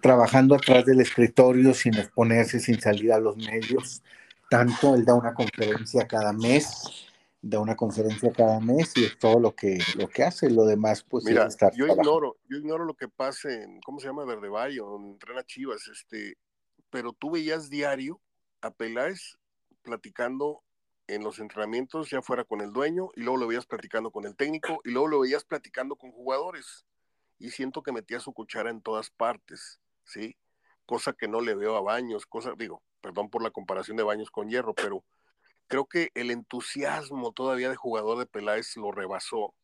Speaker 2: trabajando atrás del escritorio sin exponerse, sin salir a los medios. Tanto él da una conferencia cada mes, da una conferencia cada mes y es todo lo que, lo que hace. Lo demás, pues,
Speaker 1: Mira, yo ignoro, yo ignoro lo que pasa en, ¿cómo se llama? Verde Valle, donde entrena Chivas, este, pero tú veías diario a Peláez platicando en los entrenamientos, ya fuera con el dueño, y luego lo veías platicando con el técnico, y luego lo veías platicando con jugadores y siento que metía su cuchara en todas partes, ¿sí? Cosa que no le veo a Baños, cosa, digo, perdón por la comparación de Baños con Hierro, pero creo que el entusiasmo todavía de jugador de Peláez lo rebasó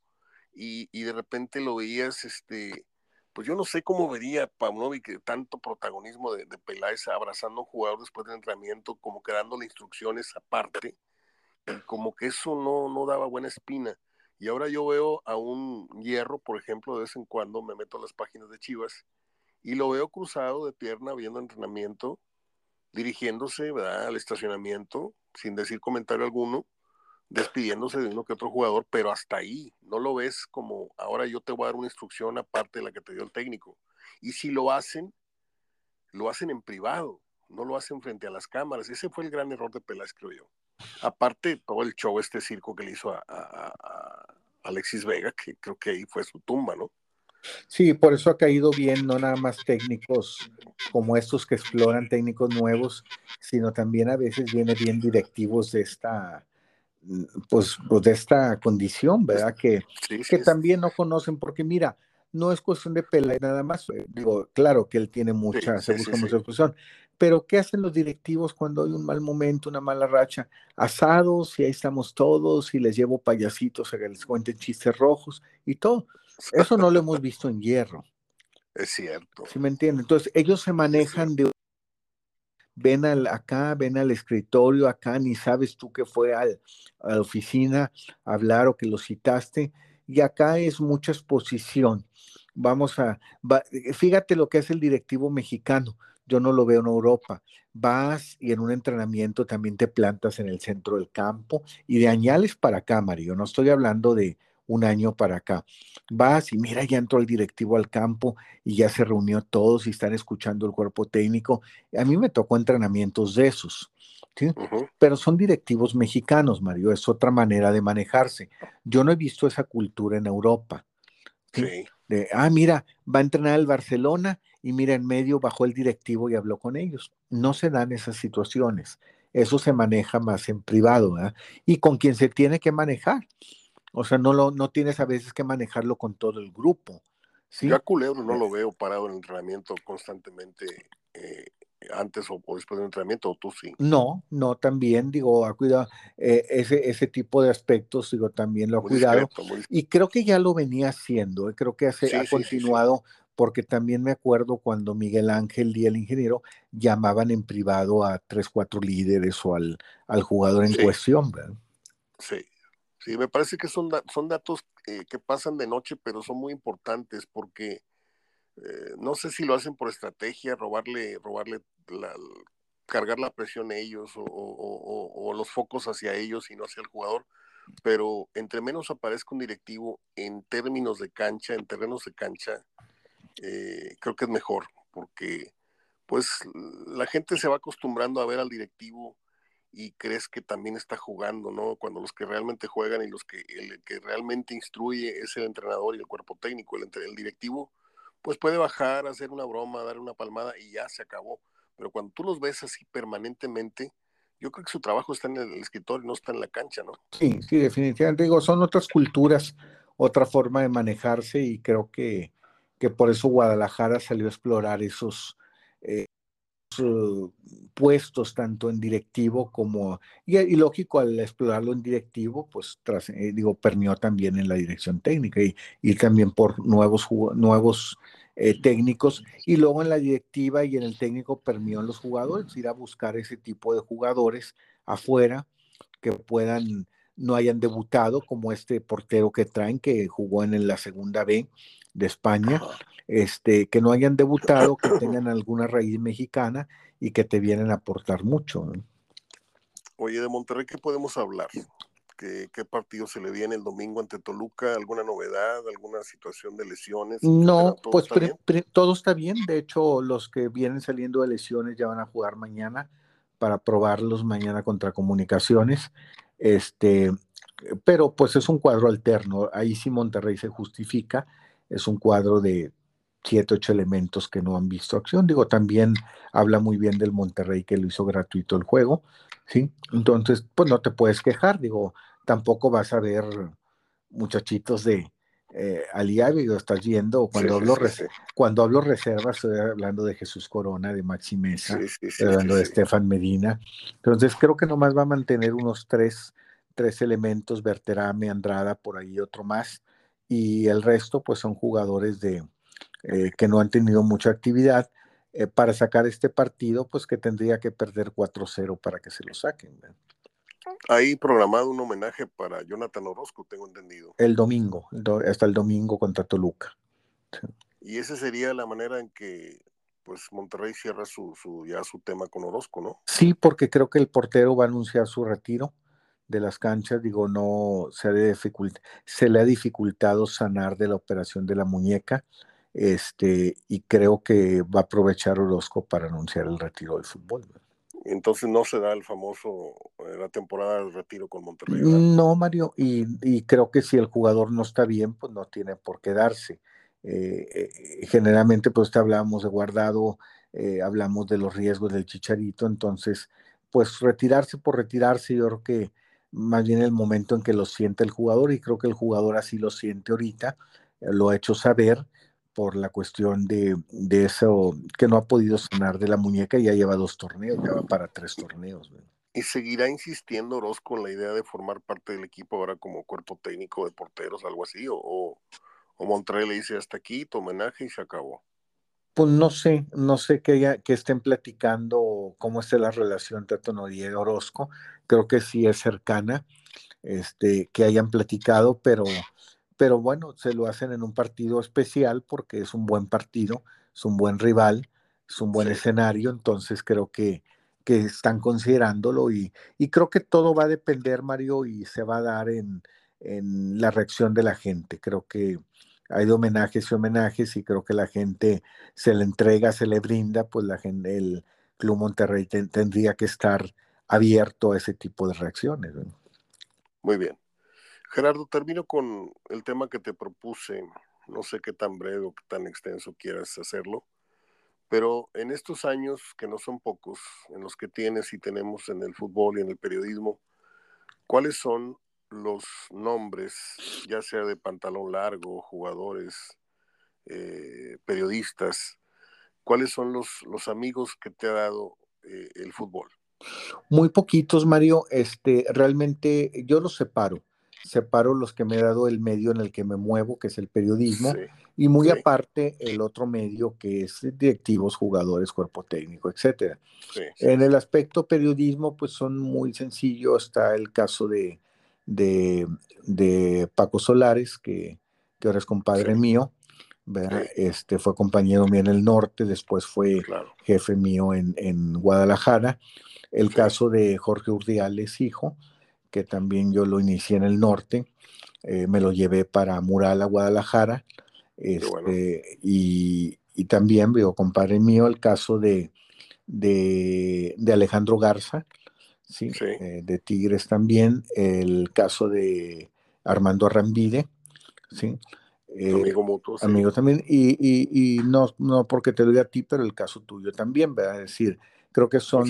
Speaker 1: y, de repente lo veías, este, pues yo no sé cómo vería Paunovic tanto protagonismo de, de, Peláez abrazando a un jugador después del entrenamiento, como que dándole instrucciones aparte, y como que eso no, no daba buena espina. Y ahora yo veo a un hierro, por ejemplo, de vez en cuando me meto a las páginas de Chivas y lo veo cruzado de pierna viendo entrenamiento, dirigiéndose al estacionamiento, sin decir comentario alguno, despidiéndose de uno que otro jugador, pero hasta ahí, no lo ves como ahora yo te voy a dar una instrucción aparte de la que te dio el técnico. Y si lo hacen, lo hacen en privado, no lo hacen frente a las cámaras. Ese fue el gran error de Peláez, creo yo. Aparte, todo el show, este circo que le hizo a, Alexis Vega, que creo que ahí fue su tumba, ¿no?
Speaker 2: Sí, por eso ha caído bien, no nada más técnicos como estos que exploran técnicos nuevos, sino también a veces viene bien directivos de esta, pues, pues de esta condición, ¿verdad? Que, que también no conocen, porque mira, no es cuestión de pela nada más, digo, claro que él tiene mucha, se busca mucha exposición, pero ¿qué hacen los directivos cuando hay un mal momento, una mala racha? Asados y ahí estamos todos y les llevo payasitos a que les cuenten chistes rojos y todo. Eso no lo hemos visto en hierro.
Speaker 1: Es cierto.
Speaker 2: ¿Sí me entienden? Entonces, ellos se manejan de... Ven al, acá, ven al escritorio acá, ni sabes tú que fue al, a la oficina a hablar o que lo citaste. Y acá es mucha exposición. Vamos a, fíjate lo que es el directivo mexicano yo no lo veo en Europa. Vas y en un entrenamiento también te plantas en el centro del campo y de añales para acá, Mario. No estoy hablando de un año para acá. Vas y mira, ya entró el directivo al campo y ya se reunió todos y están escuchando el cuerpo técnico. A mí me tocó entrenamientos de esos. ¿sí? Pero son directivos mexicanos, Mario, es otra manera de manejarse. Yo no he visto esa cultura en Europa. ¿sí? De, ah, mira, va a entrenar el Barcelona y mira, en medio bajó el directivo y habló con ellos. No se dan esas situaciones. Eso se maneja más en privado y con quien se tiene que manejar. O sea, no, lo, no tienes a veces que manejarlo con todo el grupo. ¿sí?
Speaker 1: Yo a Culebro no lo veo parado en entrenamiento constantemente eh, antes o, después del entrenamiento, o tú sí.
Speaker 2: No, no, también, digo, ha cuidado eh, ese, ese tipo de aspectos, digo, también lo ha cuidado. y creo que ya lo venía haciendo, eh, creo que ha continuado porque también me acuerdo cuando Miguel Ángel y el ingeniero llamaban en privado a tres, cuatro líderes o al, al jugador en cuestión. ¿verdad?
Speaker 1: Sí, sí, me parece que son, son datos eh, que pasan de noche, pero son muy importantes porque eh, no sé si lo hacen por estrategia, robarle, robarle la, cargar la presión ellos o, los focos hacia ellos y no hacia el jugador, pero entre menos aparezca un directivo en términos de cancha, en terrenos de cancha, eh, creo que es mejor, porque pues la gente se va acostumbrando a ver al directivo y crees que también está jugando, ¿no? Cuando los que realmente juegan y los que el que realmente instruye es el entrenador y el cuerpo técnico, el, el directivo, pues puede bajar, hacer una broma, dar una palmada y ya se acabó. Pero cuando tú los ves así permanentemente, yo creo que su trabajo está en el escritorio, no está en la cancha, ¿no?
Speaker 2: Sí, sí, definitivamente. Digo, son otras culturas, otra forma de manejarse y creo que, que por eso Guadalajara salió a explorar esos eh, puestos tanto en directivo como, y, lógico, al explorarlo en directivo, pues tras, eh, digo, permeó también en la dirección técnica y, y también por nuevos, nuevos eh, técnicos y luego en la directiva y en el técnico permió en los jugadores ir a buscar ese tipo de jugadores afuera que puedan no hayan debutado como este portero que traen que jugó en la segunda B de España, este que no hayan debutado, que tengan alguna raíz mexicana y que te vienen a aportar mucho.
Speaker 1: Oye, de Monterrey, ¿qué podemos hablar? ¿Qué, partido se le viene el domingo ante Toluca? ¿Alguna novedad? ¿Alguna situación de lesiones?
Speaker 2: No, pues todo está bien. De hecho, los que vienen saliendo de lesiones ya van a jugar mañana para probarlos mañana contra comunicaciones. Este, pero pues es un cuadro alterno. Ahí sí Monterrey se justifica. Es un cuadro de siete, ocho elementos que no han visto acción. Digo, también habla muy bien del Monterrey que lo hizo gratuito el juego. ¿Sí? Entonces, pues no te puedes quejar, digo, tampoco vas a ver muchachitos de eh, digo, estás viendo, cuando, hablo, cuando hablo reservas, estoy hablando de Jesús Corona, de Maxi Mesa, estoy hablando de Estefan Medina, entonces creo que nomás va a mantener unos tres, tres elementos, Berterame, Andrada, por ahí otro más, y el resto pues son jugadores de, eh, que no han tenido mucha actividad, eh, para sacar este partido, pues que tendría que perder 4-0 para que se lo saquen.
Speaker 1: Hay programado un homenaje para Jonathan Orozco, tengo entendido.
Speaker 2: El domingo, hasta el domingo contra Toluca.
Speaker 1: Y esa sería la manera en que pues Monterrey cierra su, ya su tema con Orozco, ¿no?
Speaker 2: Sí, porque creo que el portero va a anunciar su retiro de las canchas, digo, no se, se le ha dificultado sanar de la operación de la muñeca este, y creo que va a aprovechar Orozco para anunciar el retiro del fútbol.
Speaker 1: Entonces no se da el famoso, eh, la temporada del retiro con Monterrey.
Speaker 2: No, Mario, y, creo que si el jugador no está bien, pues no tiene por qué darse. Eh, eh, generalmente, pues hablamos de guardado, hablamos de los riesgos del chicharito, entonces, pues retirarse por retirarse, yo creo que más bien el momento en que lo siente el jugador, y creo que el jugador así lo siente ahorita, lo ha hecho saber, por la cuestión de, eso que no ha podido sanar de la muñeca y ya lleva dos torneos, ya va para tres torneos.
Speaker 1: ¿Y seguirá insistiendo Orozco en la idea de formar parte del equipo ahora como cuerpo técnico de porteros, algo así? ¿O, o Monterrey le dice hasta aquí, tu homenaje y se acabó?
Speaker 2: Pues no sé, no sé que, que estén platicando cómo es la relación Tato Noriega y Orozco. Creo que sí es cercana, este, que hayan platicado, pero pero bueno, se lo hacen en un partido especial porque es un buen partido, es un buen rival, es un buen escenario, entonces creo que, que están considerándolo y, y, creo que todo va a depender, Mario, y se va a dar en, en la reacción de la gente. Creo que hay de homenajes y homenajes y creo que la gente se le entrega, se le brinda, pues la gente, el Club Monterrey tendría que estar abierto a ese tipo de reacciones.
Speaker 1: Muy bien. Gerardo, termino con el tema que te propuse. No sé qué tan breve o qué tan extenso quieras hacerlo, pero en estos años, que no son pocos, en los que tienes y tenemos en el fútbol y en el periodismo, ¿cuáles son los nombres, ya sea de pantalón largo, jugadores, eh, periodistas, cuáles son los, los amigos que te ha dado eh, el fútbol?
Speaker 2: Muy poquitos, Mario. Este, realmente yo los separo separo los que me he dado el medio en el que me muevo, que es el periodismo, y muy aparte el otro medio que es directivos, jugadores, cuerpo técnico, etcétera. en el aspecto periodismo, pues son muy sencillos. Está el caso de, de, Paco Solares, que, que, ahora es compadre mío. Este, fue compañero mío en el norte, después fue jefe mío en, en Guadalajara. El caso de Jorge Urdiales, hijo, que también yo lo inicié en el norte, eh, me lo llevé para Mural a Guadalajara, este, y, también, veo, compadre mío, el caso de, de, Alejandro Garza, ¿sí? Eh, de Tigres también, el caso de Armando Arrambide, ¿sí?
Speaker 1: Eh, amigo mutuo.
Speaker 2: Amigo también, y, no, no porque te lo diga a ti, pero el caso tuyo también, ¿verdad? Es decir, creo que son,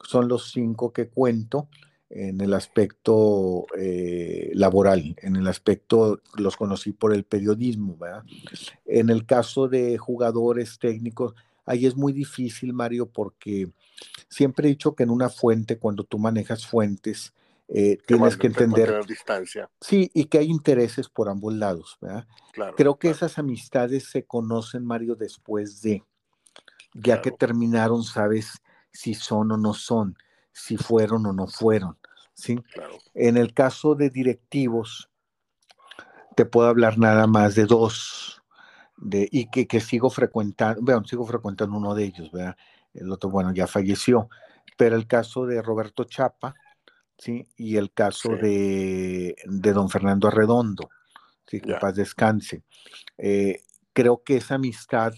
Speaker 2: son los cinco que cuento en el aspecto eh, laboral, en el aspecto, los conocí por el periodismo, ¿verdad? En el caso de jugadores técnicos, ahí es muy difícil, Mario, porque siempre he dicho que en una fuente, cuando tú manejas fuentes, eh, tienes que entender
Speaker 1: distancia.
Speaker 2: Sí, y que hay intereses por ambos lados, ¿verdad? Creo que esas amistades se conocen, Mario, después de, ya que terminaron, sabes si son o no son si fueron o no fueron. ¿sí? En el caso de directivos, te puedo hablar nada más de dos, de, y que, que sigo frecuentando, bueno, sigo frecuentando uno de ellos, ¿verdad? El otro, bueno, ya falleció, pero el caso de Roberto Chapa, ¿sí? Y el caso de, de, don Fernando Arredondo, ¿sí? Que paz descanse. Eh, creo que esa amistad,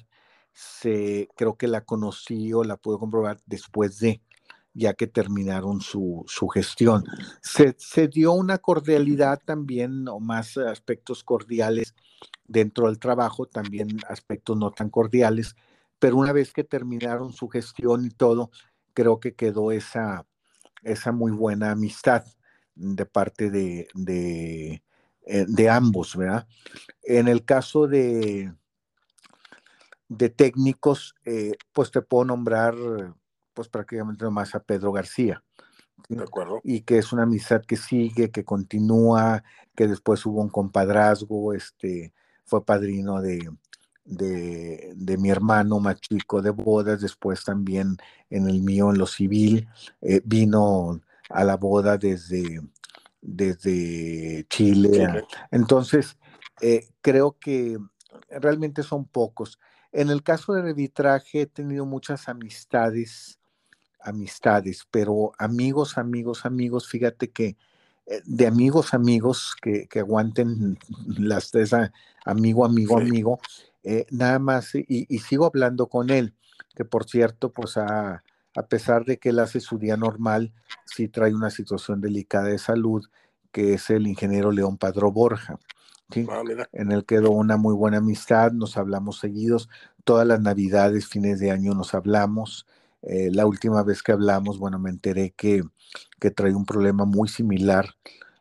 Speaker 2: se, creo que la conocí o la pude comprobar después de, ya que terminaron su, gestión. Se, dio una cordialidad también, o más aspectos cordiales dentro del trabajo, también aspectos no tan cordiales, pero una vez que terminaron su gestión y todo, creo que quedó esa, esa muy buena amistad de parte de, de, eh, ambos, ¿verdad? En el caso de, de técnicos, eh, pues te puedo nombrar pues prácticamente nomás a Pedro García.
Speaker 1: De acuerdo.
Speaker 2: Y que es una amistad que sigue, que continúa, que después hubo un compadrazgo, este, fue padrino de, de, mi hermano más chico de bodas, después también en el mío, en lo civil, eh, vino a la boda desde, desde Chile. Entonces, eh, creo que realmente son pocos. En el caso de arbitraje he tenido muchas amistades amistades, pero amigos, amigos, amigos, fíjate que eh, de amigos, amigos que, que aguanten las tres, amigo, amigo, amigo, eh, nada más, y, sigo hablando con él, que por cierto, pues a, a pesar de que él hace su día normal, sí trae una situación delicada de salud, que es el ingeniero León Padro Borja. ¿sí? Ah, en el quedó una muy buena amistad, nos hablamos seguidos, todas las navidades, fines de año nos hablamos, eh, la última vez que hablamos, bueno, me enteré que, que trae un problema muy similar,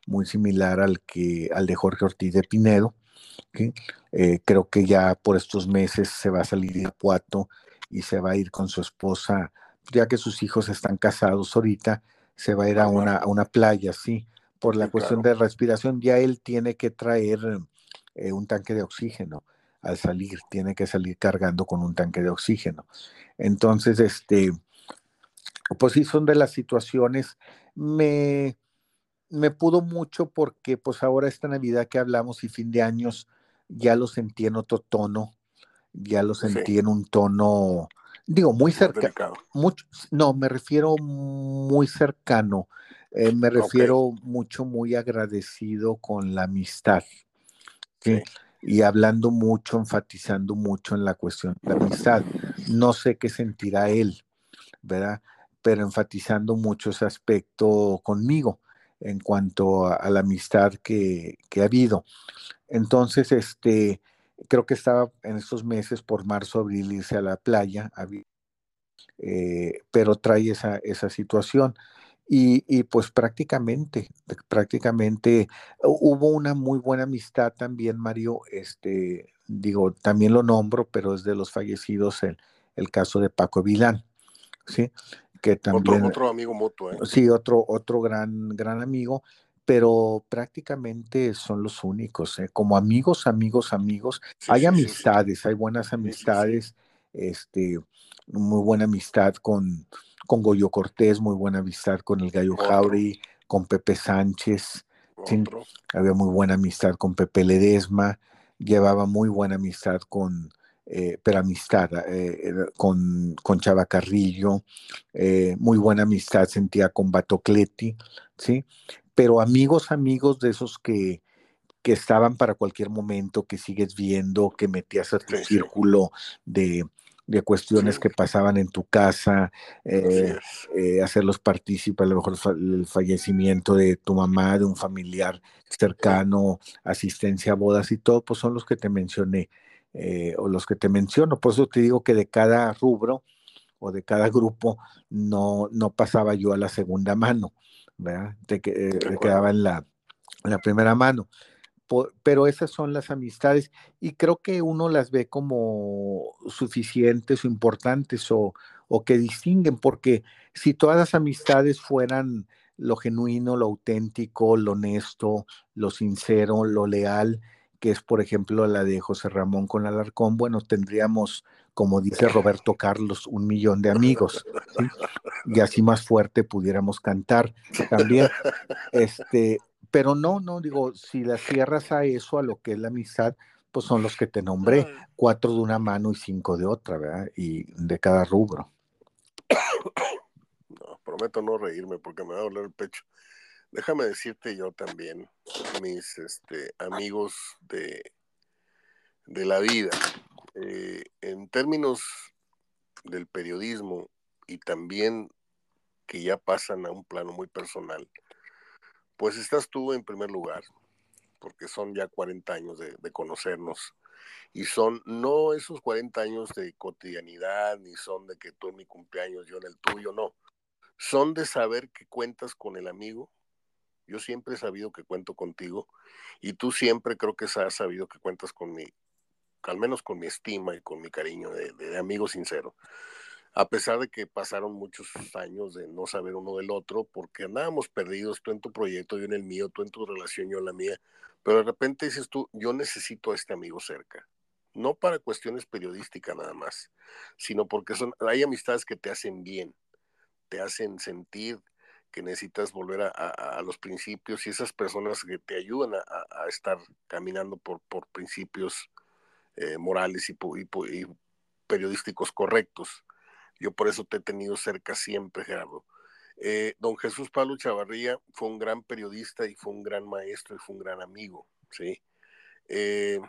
Speaker 2: muy similar al, que, al de Jorge Ortiz de Pinedo. Eh, creo que ya por estos meses se va a salir de Puato y se va a ir con su esposa, ya que sus hijos están casados ahorita, se va a ir a una, a una playa, sí, por la cuestión de respiración. Ya él tiene que traer eh, un tanque de oxígeno al salir, tiene que salir cargando con un tanque de oxígeno. Entonces, este, pues sí, son de las situaciones. Me, me pudo mucho porque pues ahora esta Navidad que hablamos y fin de años ya lo sentí en otro tono, ya lo sentí en un tono, digo, muy cercano. Mucho, no, me refiero muy cercano, eh, me refiero mucho, muy agradecido con la amistad. ¿sí? Y hablando mucho, enfatizando mucho en la cuestión de la amistad. No sé qué sentirá él, ¿verdad? Pero enfatizando mucho ese aspecto conmigo en cuanto a, la amistad que, ha habido. Entonces, este, creo que estaba en estos meses por marzo, abril, irse a la playa, eh, pero trae esa, esa situación. Y, pues prácticamente, prácticamente hubo una muy buena amistad también, Mario, este, digo, también lo nombro, pero es de los fallecidos el, el caso de Paco Vilán, ¿sí? Que también,
Speaker 1: otro, amigo mutuo, ¿eh?
Speaker 2: Sí, otro, otro gran, gran amigo, pero prácticamente son los únicos. ¿eh? Como amigos, amigos, amigos. hay amistades, hay buenas amistades. Este, muy buena amistad con, con Goyo Cortés, muy buena amistad con el Gallo Jauri, con Pepe Sánchez. había muy buena amistad con Pepe Ledesma. Llevaba muy buena amistad con, eh, pero amistad eh, con, con Chava Carrillo, muy buena amistad sentía con Batocleti, ¿sí? pero amigos, amigos de esos que, que estaban para cualquier momento, que sigues viendo, que metías a tu círculo de, de cuestiones que pasaban en tu casa, eh, eh, hacerlos partícipes, a lo mejor el fallecimiento de tu mamá, de un familiar cercano, asistencia a bodas y todo, pues son los que te mencioné, eh, o los que te menciono. Por eso te digo que de cada rubro o de cada grupo no, no pasaba yo a la segunda mano. ¿verdad? Te, eh, quedaba en la, la primera mano. Pero esas son las amistades y creo que uno las ve como suficientes o importantes o, o que distinguen, porque si todas las amistades fueran lo genuino, lo auténtico, lo honesto, lo sincero, lo leal, que es por ejemplo la de José Ramón con Alarcón, bueno, tendríamos, como dice Roberto Carlos, un millón de amigos. Y así más fuerte pudiéramos cantar también. Este, pero no, no, digo, si las cierras a eso, a lo que es la amistad, pues son los que te nombré, cuatro de una mano y cinco de otra, ¿verdad? Y de cada rubro.
Speaker 1: No, prometo no reírme porque me va a doler el pecho. Déjame decirte yo también, mis este, amigos de, de la vida, eh, en términos del periodismo y también que ya pasan a un plano muy personal, pues estás tú en primer lugar, porque son ya 40 años de, conocernos. Y son no esos 40 años de cotidianidad, ni son de que tú en mi cumpleaños, yo en el tuyo, no. Son de saber que cuentas con el amigo yo siempre he sabido que cuento contigo y tú siempre creo que has sabido que cuentas con mi, al menos con mi estima y con mi cariño de, amigo sincero. A pesar de que pasaron muchos años de no saber uno del otro, porque andábamos perdidos, tú en tu proyecto, yo en el mío, tú en tu relación, yo en la mía, pero de repente dices tú, yo necesito a este amigo cerca no para cuestiones periodísticas nada más, sino porque son, hay amistades que te hacen bien, te hacen sentir que necesitas volver a, los principios y esas personas que te ayudan a, estar caminando por, por principios eh, morales y, periodísticos correctos. Yo por eso te he tenido cerca siempre, Gerardo. Eh, don Jesús Pablo Chavarría fue un gran periodista y fue un gran maestro y fue un gran amigo, ¿sí? Eh,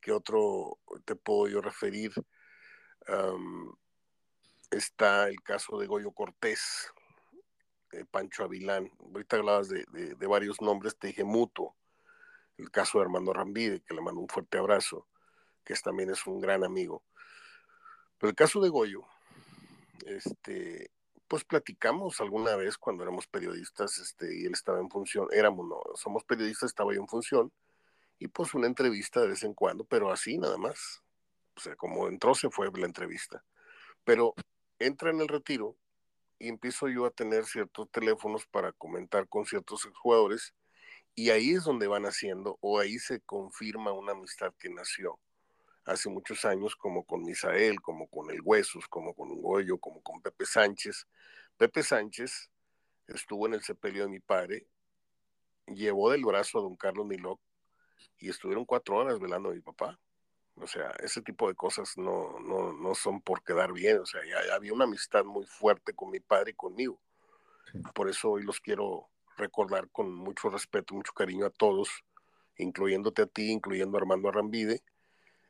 Speaker 1: ¿Qué otro te puedo yo referir? está el caso de Goyo Cortés, eh, Pancho Avilán. Ahorita hablabas de, varios nombres, te dije Mutuo, el caso de Armando Rambide, que le mando un fuerte abrazo, que también es un gran amigo. Pero el caso de Goyo, este, pues platicamos alguna vez cuando éramos periodistas, este, y él estaba en función, éramos, no, somos periodistas, estaba yo en función, y pues una entrevista de vez en cuando, pero así nada más. O sea, como entró, se fue la entrevista. Pero entra en el retiro y empiezo yo a tener ciertos teléfonos para comentar con ciertos jugadores y ahí es donde van haciendo o ahí se confirma una amistad que nació hace muchos años como con Misael, como con el Huesos, como con Goyo, como con Pepe Sánchez. Pepe Sánchez estuvo en el sepelio de mi padre, llevó del brazo a don Carlos Milok y estuvieron cuatro horas velando a mi papá. O sea, ese tipo de cosas no, no, no son por quedar bien. O sea, ya, había una amistad muy fuerte con mi padre y conmigo. Por eso hoy los quiero recordar con mucho respeto, mucho cariño a todos, incluyéndote a ti, incluyendo a Armando Arrambide.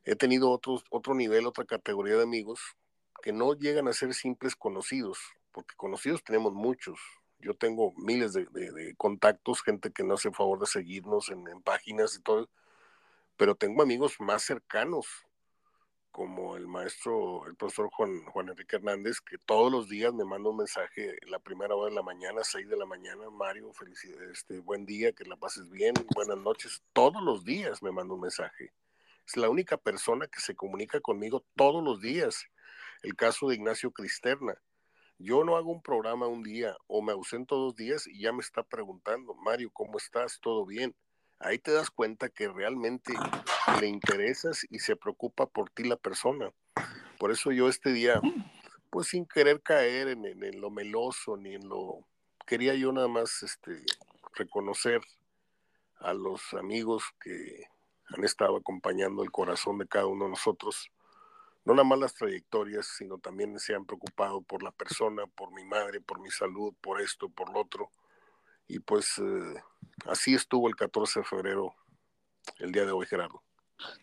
Speaker 1: He tenido otros, otro nivel, otra categoría de amigos que no llegan a ser simples conocidos, porque conocidos tenemos muchos. Yo tengo miles de, de, contactos, gente que no hace favor de seguirnos en, en páginas y todo pero tengo amigos más cercanos, como el maestro, el profesor Juan, Juan Enrique Hernández, que todos los días me manda un mensaje la primera hora de la mañana, seis de la mañana, Mario, felicidades, este, buen día, que la pases bien, buenas noches, todos los días me manda un mensaje. Es la única persona que se comunica conmigo todos los días. El caso de Ignacio Cristerna, Yo no hago un programa un día o me ausento dos días y ya me está preguntando, Mario, ¿cómo estás? ¿Todo bien? Ahí te das cuenta que realmente le interesas y se preocupa por ti la persona. Por eso yo este día, pues sin querer caer en, en lo meloso ni en lo... Quería yo nada más este, reconocer a los amigos que han estado acompañando el corazón de cada uno de nosotros no nada más las trayectorias, sino también se han preocupado por la persona, por mi madre, por mi salud, por esto, por lo otro. Y pues eh, así estuvo el 14 de febrero, el día de hoy, Gerardo.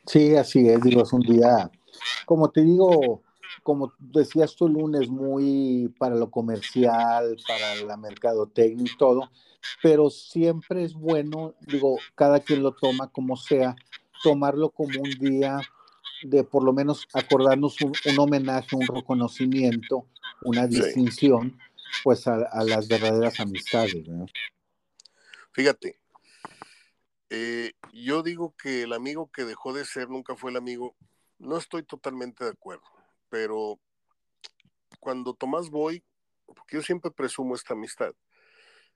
Speaker 2: Sí, así es, digo, es un día, como te digo, como decías tú, lunes muy para lo comercial, para la mercadotecnia y todo, pero siempre es bueno, digo, cada quien lo toma como sea, tomarlo como un día de por lo menos acordarnos un, homenaje, un reconocimiento, una distinción, pues a, las verdaderas amistades.
Speaker 1: Fíjate, eh, yo digo que el amigo que dejó de ser nunca fue el amigo. No estoy totalmente de acuerdo, pero cuando Tomás Boy, porque yo siempre presumo esta amistad,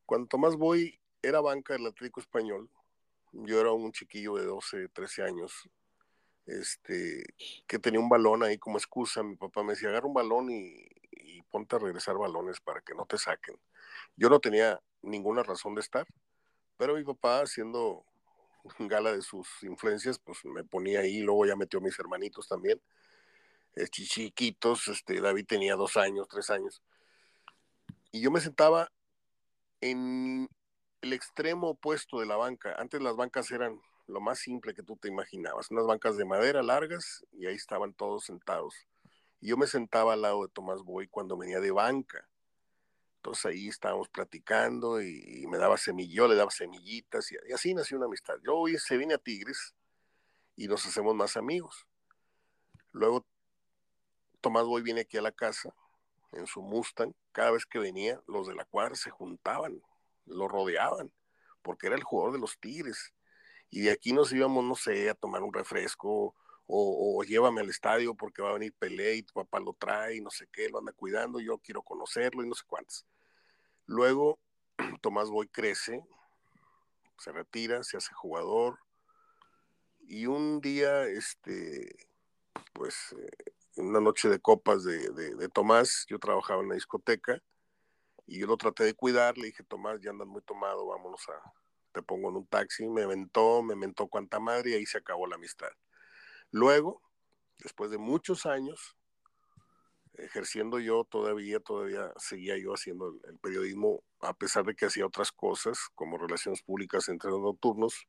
Speaker 1: cuando Tomás Boy era banca del Atlético Español, yo era un chiquillo de 12, 13 años, este, que tenía un balón ahí como excusa. Mi papá me decía, agarra un balón y, ponte a regresar balones para que no te saquen. Yo no tenía ninguna razón de estar, pero mi papá, haciendo gala de sus influencias, pues me ponía ahí, luego ya metió a mis hermanitos también, chiquitos, este, David tenía dos años, tres años, y yo me sentaba en el extremo opuesto de la banca. Antes las bancas eran lo más simple que tú te imaginabas, unas bancas de madera largas y ahí estaban todos sentados. Y yo me sentaba al lado de Tomás Boy cuando venía de banca. Entonces ahí estábamos platicando y, me daba semillo, le daba semillitas y, así nació una amistad. Yo hoy se vine a Tigres y nos hacemos más amigos. Luego Tomás Boy viene aquí a la casa en su Mustang. Cada vez que venía, los de la cuadra se juntaban, lo rodeaban, porque era el jugador de los Tigres y de aquí nos íbamos, no sé, a tomar un refresco o, llévame al estadio porque va a venir Pelé y tu papá lo trae y no sé qué, lo anda cuidando, yo quiero conocerlo y no sé cuántos. Luego Tomás Boy crece, se retira, se hace jugador y un día, este, pues, eh, una noche de copas de, de, Tomás, yo trabajaba en la discoteca y yo lo traté de cuidar, le dije, Tomás, ya andas muy tomado, vámonos a, te pongo en un taxi, me mentó, me mentó cuanta madre y ahí se acabó la amistad. Luego, después de muchos años, ejerciendo yo todavía, todavía seguía yo haciendo el, periodismo, a pesar de que hacía otras cosas, como relaciones públicas entre los nocturnos,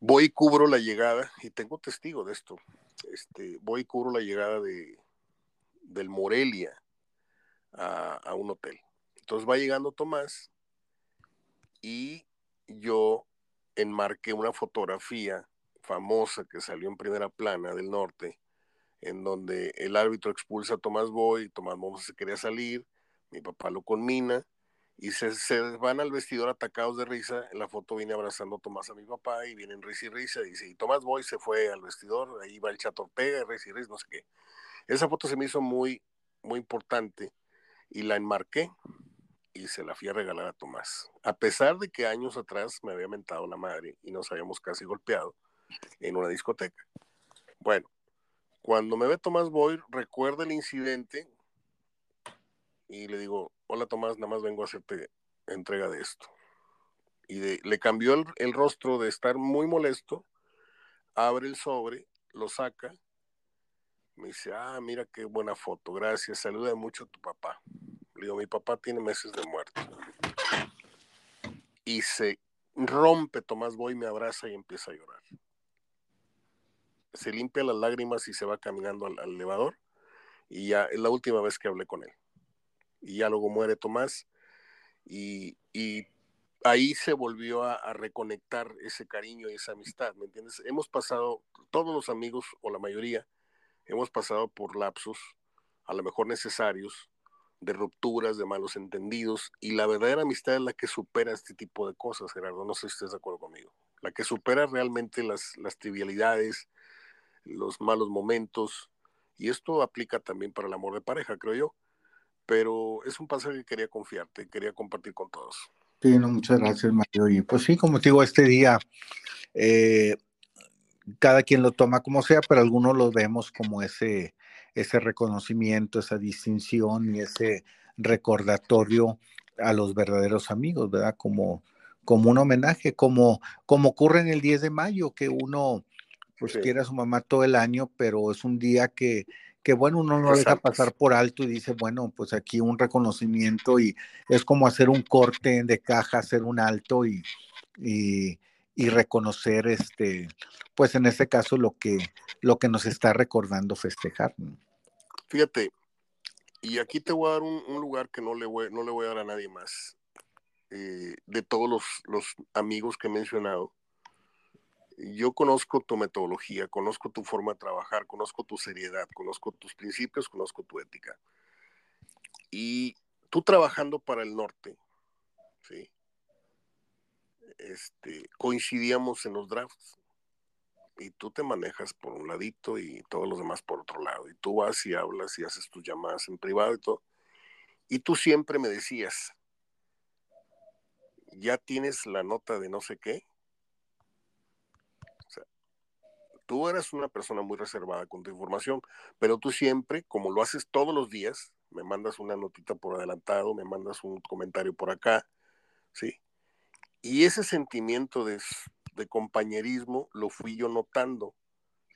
Speaker 1: voy y cubro la llegada, y tengo testigo de esto, este, voy y cubro la llegada de, del Morelia a, a un hotel. Entonces va llegando Tomás y yo enmarqué una fotografía famosa que salió en primera plana del norte, en donde el árbitro expulsa a Tomás Boy, Tomás Boy se quería salir, mi papá lo conmina, y se, van al vestidor atacados de risa. En la foto viene abrazando a Tomás a mi papá y vienen risa y risa. Dice, y Tomás Boy se fue al vestidor, ahí va el Chato Ortega, risa y risa, no sé qué. Esa foto se me hizo muy, muy importante y la enmarqué y se la fui a regalar a Tomás. A pesar de que años atrás me había mentado la madre y nos habíamos casi golpeado en una discoteca. Bueno, cuando me ve Tomás Boy, recuerda el incidente y le digo, hola Tomás, nada más vengo a hacerte entrega de esto. Y le cambió el, rostro de estar muy molesto, abre el sobre, lo saca, me dice, ah, mira qué buena foto, gracias, saluda mucho a tu papá. Le digo, mi papá tiene meses de muerte. Y se rompe Tomás Boy, me abraza y empieza a llorar. Se limpia las lágrimas y se va caminando al, elevador. Y ya es la última vez que hablé con él. Y ya luego muere Tomás. Y, ahí se volvió a, reconectar ese cariño y esa amistad, ¿me entiendes? Hemos pasado, todos los amigos, o la mayoría, hemos pasado por lapsos, a lo mejor necesarios, de rupturas, de malos entendidos, y la verdadera amistad es la que supera este tipo de cosas, Gerardo, no sé si estás de acuerdo conmigo, la que supera realmente las, las trivialidades, los malos momentos, y esto aplica también para el amor de pareja, creo yo. Pero es un pasaje que quería confiarte, quería compartir con todos.
Speaker 2: Sí, no, muchas gracias, Mario. Y pues sí, como te digo, este día, eh, cada quien lo toma como sea, pero algunos lo vemos como ese, ese reconocimiento, esa distinción y ese recordatorio a los verdaderos amigos, ¿verdad? Como, como un homenaje, como, como ocurre en el 10 de mayo, que uno pues quiere a su mamá todo el año, pero es un día que, que bueno, uno no lo deja pasar por alto y dice, bueno, pues aquí un reconocimiento y es como hacer un corte de caja, hacer un alto y, y, y reconocer, este, pues en este caso lo que, lo que nos está recordando festejar.
Speaker 1: Fíjate, y aquí te voy a dar un, lugar que no le, voy, no le voy a dar a nadie más. Eh, de todos los, los amigos que he mencionado, yo conozco tu metodología, conozco tu forma de trabajar, conozco tu seriedad, conozco tus principios, conozco tu ética. Y tú trabajando para el norte, ¿sí? Este, coincidíamos en los drafts y tú te manejas por un ladito y todos los demás por otro lado. Y tú vas y hablas y haces tus llamadas en privado y todo. Y tú siempre me decías, ya tienes la nota de no sé qué. O sea, tú eras una persona muy reservada con tu información, pero tú siempre, como lo haces todos los días, me mandas una notita por adelantado, me mandas un comentario por acá, ¿sí? Y ese sentimiento de de compañerismo lo fui yo notando.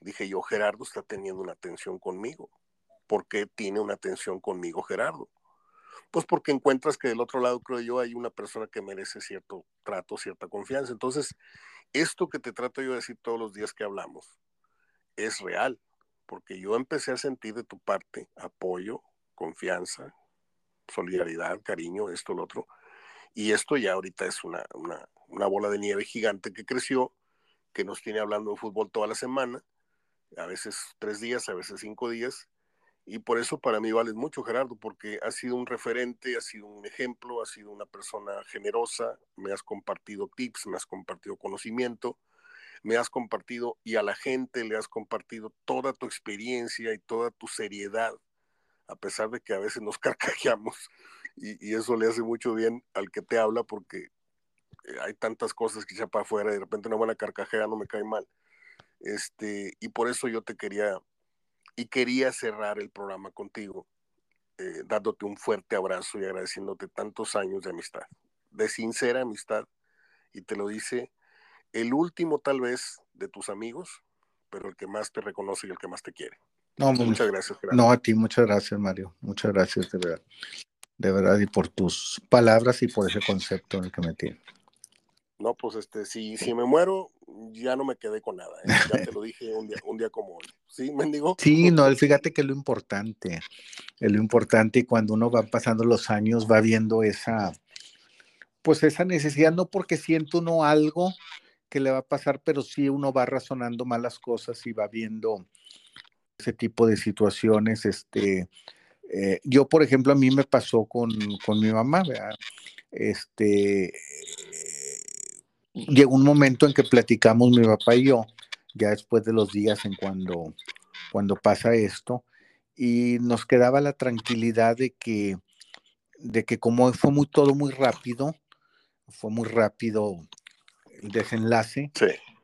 Speaker 1: Dije yo, Gerardo está teniendo una atención conmigo. ¿Por qué tiene una atención conmigo Gerardo? Pues porque encuentras que del otro lado, creo yo, hay una persona que merece cierto trato, cierta confianza. Entonces, esto que te trato yo de decir todos los días que hablamos es real, porque yo empecé a sentir de tu parte apoyo, confianza, solidaridad, cariño, esto, lo otro. Y esto ya ahorita es una, una, una bola de nieve gigante que creció, que nos tiene hablando de fútbol toda la semana, a veces tres días, a veces cinco días, y por eso para mí vales mucho, Gerardo, porque has sido un referente, has sido un ejemplo, has sido una persona generosa, me has compartido tips, me has compartido conocimiento, me has compartido y a la gente le has compartido toda tu experiencia y toda tu seriedad, a pesar de que a veces nos carcajeamos y, y eso le hace mucho bien al que te habla porque eh, hay tantas cosas que ya para afuera y de repente una buena carcajea no me cae mal. Este, y por eso yo te quería y quería cerrar el programa contigo, eh, dándote un fuerte abrazo y agradeciéndote tantos años de amistad, de sincera amistad, y te lo dice el último tal vez de tus amigos, pero el que más te reconoce y el que más te quiere.
Speaker 2: No, muchas gracias. No, a ti, muchas gracias, Mario. Muchas gracias, de verdad. De verdad, y por tus palabras y por ese concepto en el que me tienes.
Speaker 1: No, pues este, si, si me muero, ya no me quedé con nada. ¿eh? Ya te lo dije un día, un día como hoy. ¿Sí, mendigo?
Speaker 2: Sí, no, fíjate que es lo importante. Lo importante cuando uno va pasando los años va viendo esa, pues esa necesidad, no porque siento uno algo que le va a pasar, pero sí uno va razonando malas cosas y va viendo ese tipo de situaciones. Este, eh, yo, por ejemplo, a mí me pasó con, con mi mamá, ¿verdad? Este, llegó un momento en que platicamos mi papá y yo, ya después de los días en cuando, cuando pasa esto, y nos quedaba la tranquilidad de que, de que como fue muy, todo muy rápido, fue muy rápido el desenlace,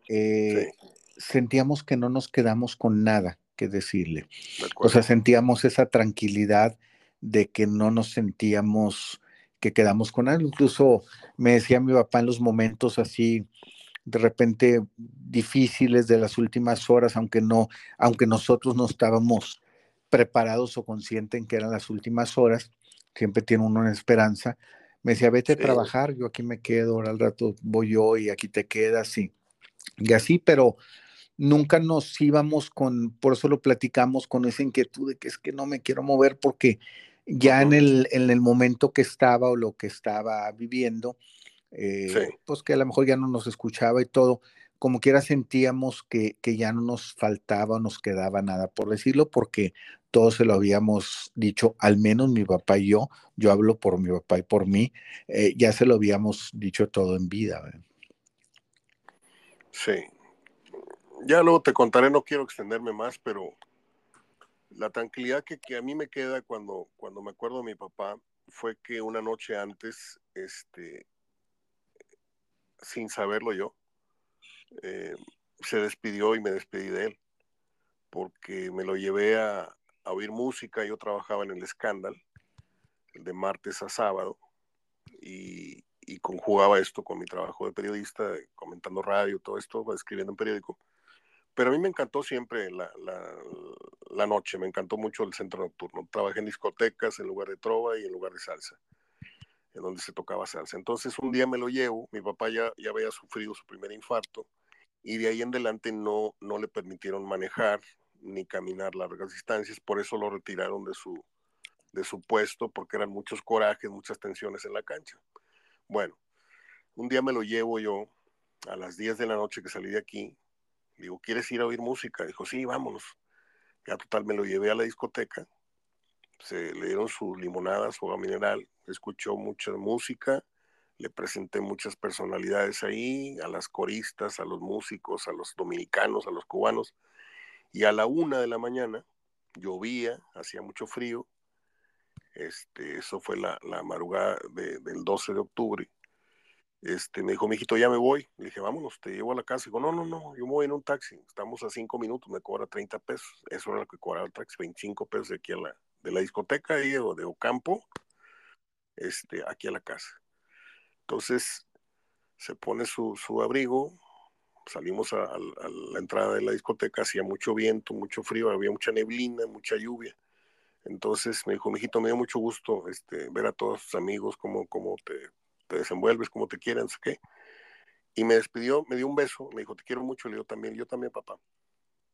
Speaker 2: eh, sentíamos que no nos quedamos con nada que decirle. O sea, sentíamos esa tranquilidad de que no nos sentíamos que quedamos con algo. Incluso me decía mi papá en los momentos así, de repente difíciles de las últimas horas, aunque no, aunque nosotros no estábamos preparados o conscientes en que eran las últimas horas, siempre tiene uno una esperanza. Me decía, vete a trabajar, yo aquí me quedo, ahora al rato voy yo y aquí te quedas y, y así, pero nunca nos íbamos con, por eso lo platicamos con esa inquietud de que es que no me quiero mover porque ya en, el, en el momento que estaba o lo que estaba viviendo, eh, pues que a lo mejor ya no nos escuchaba y todo, como quiera sentíamos que, que, ya no nos faltaba o nos quedaba nada por decirlo, porque todos se lo habíamos dicho, al menos mi papá y yo, yo hablo por mi papá y por mí, eh, ya se lo habíamos dicho todo en vida.
Speaker 1: Sí. Ya luego te contaré, no quiero extenderme más, pero La tranquilidad que, a mí me queda cuando, cuando me acuerdo de mi papá fue que una noche antes, este, sin saberlo yo, eh, se despidió y me despedí de él, porque me lo llevé a, oír música, yo trabajaba en el escándalo, de martes a sábado, y, y, conjugaba esto con mi trabajo de periodista, comentando radio, todo esto, escribiendo en periódico. Pero a mí me encantó siempre la, la, noche, me encantó mucho el centro nocturno. Trabajé en discotecas en lugar de trova y en lugar de salsa, en donde se tocaba salsa. Entonces un día me lo llevo, mi papá ya, ya había sufrido su primer infarto y de ahí en adelante no, no le permitieron manejar ni caminar largas distancias, por eso lo retiraron de su, de su puesto, porque eran muchos corajes, muchas tensiones en la cancha. Bueno, un día me lo llevo yo a las 10 de la noche que salí de aquí, digo, ¿quieres ir a oír música? Dijo, sí, vámonos. Ya total me lo llevé a la discoteca, se le dieron su limonada, su agua mineral, escuchó mucha música, le presenté muchas personalidades ahí, a las coristas, a los músicos, a los dominicanos, a los cubanos, y a la una de la mañana llovía, hacía mucho frío, este, eso fue la, la madrugada de, del 12 de octubre, este, me dijo, mijito, ya me voy. Le dije, vámonos, te llevo a la casa. Dijo, no, no, no, yo me voy en un taxi. Estamos a cinco minutos, me cobra 30 pesos. Eso era lo que cobraba el taxi, 25 pesos de aquí a la, de la discoteca ahí, o de Ocampo, este, aquí a la casa. Entonces, se pone su, su abrigo, salimos a, a, la entrada de la discoteca, hacía mucho viento, mucho frío, había mucha neblina, mucha lluvia. Entonces me dijo, mijito, me dio mucho gusto este, ver a todos tus amigos, cómo, cómo te, te desenvuelves como te quieran, no sé qué. Y me despidió, me dio un beso, me dijo, te quiero mucho, le digo también, yo también, papá,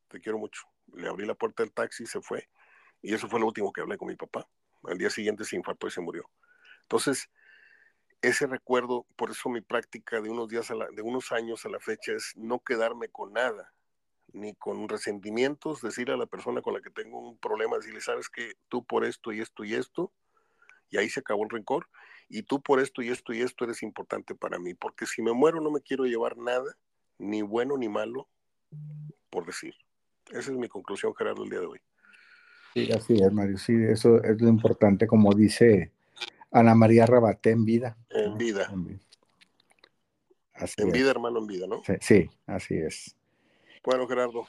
Speaker 1: te quiero mucho. Le abrí la puerta del taxi se fue. Y eso fue lo último que hablé con mi papá. Al día siguiente se infartó y se murió. Entonces, ese recuerdo, por eso mi práctica de unos días, de unos años a la fecha es no quedarme con nada, ni con resentimientos, decirle a la persona con la que tengo un problema, decirle, sabes que tú por esto y esto y esto, y ahí se acabó el rencor, y tú por esto y esto y esto eres importante para mí, porque si me muero no me quiero llevar nada, ni bueno ni malo, por decir. Esa es mi conclusión, Gerardo, el día de hoy.
Speaker 2: Sí, así es, Mario. Sí, eso es lo importante, como dice Ana María Rabaté, en vida.
Speaker 1: En vida. En vida, así en vida hermano, en vida, ¿no?
Speaker 2: Sí, sí, así es.
Speaker 1: Bueno, Gerardo,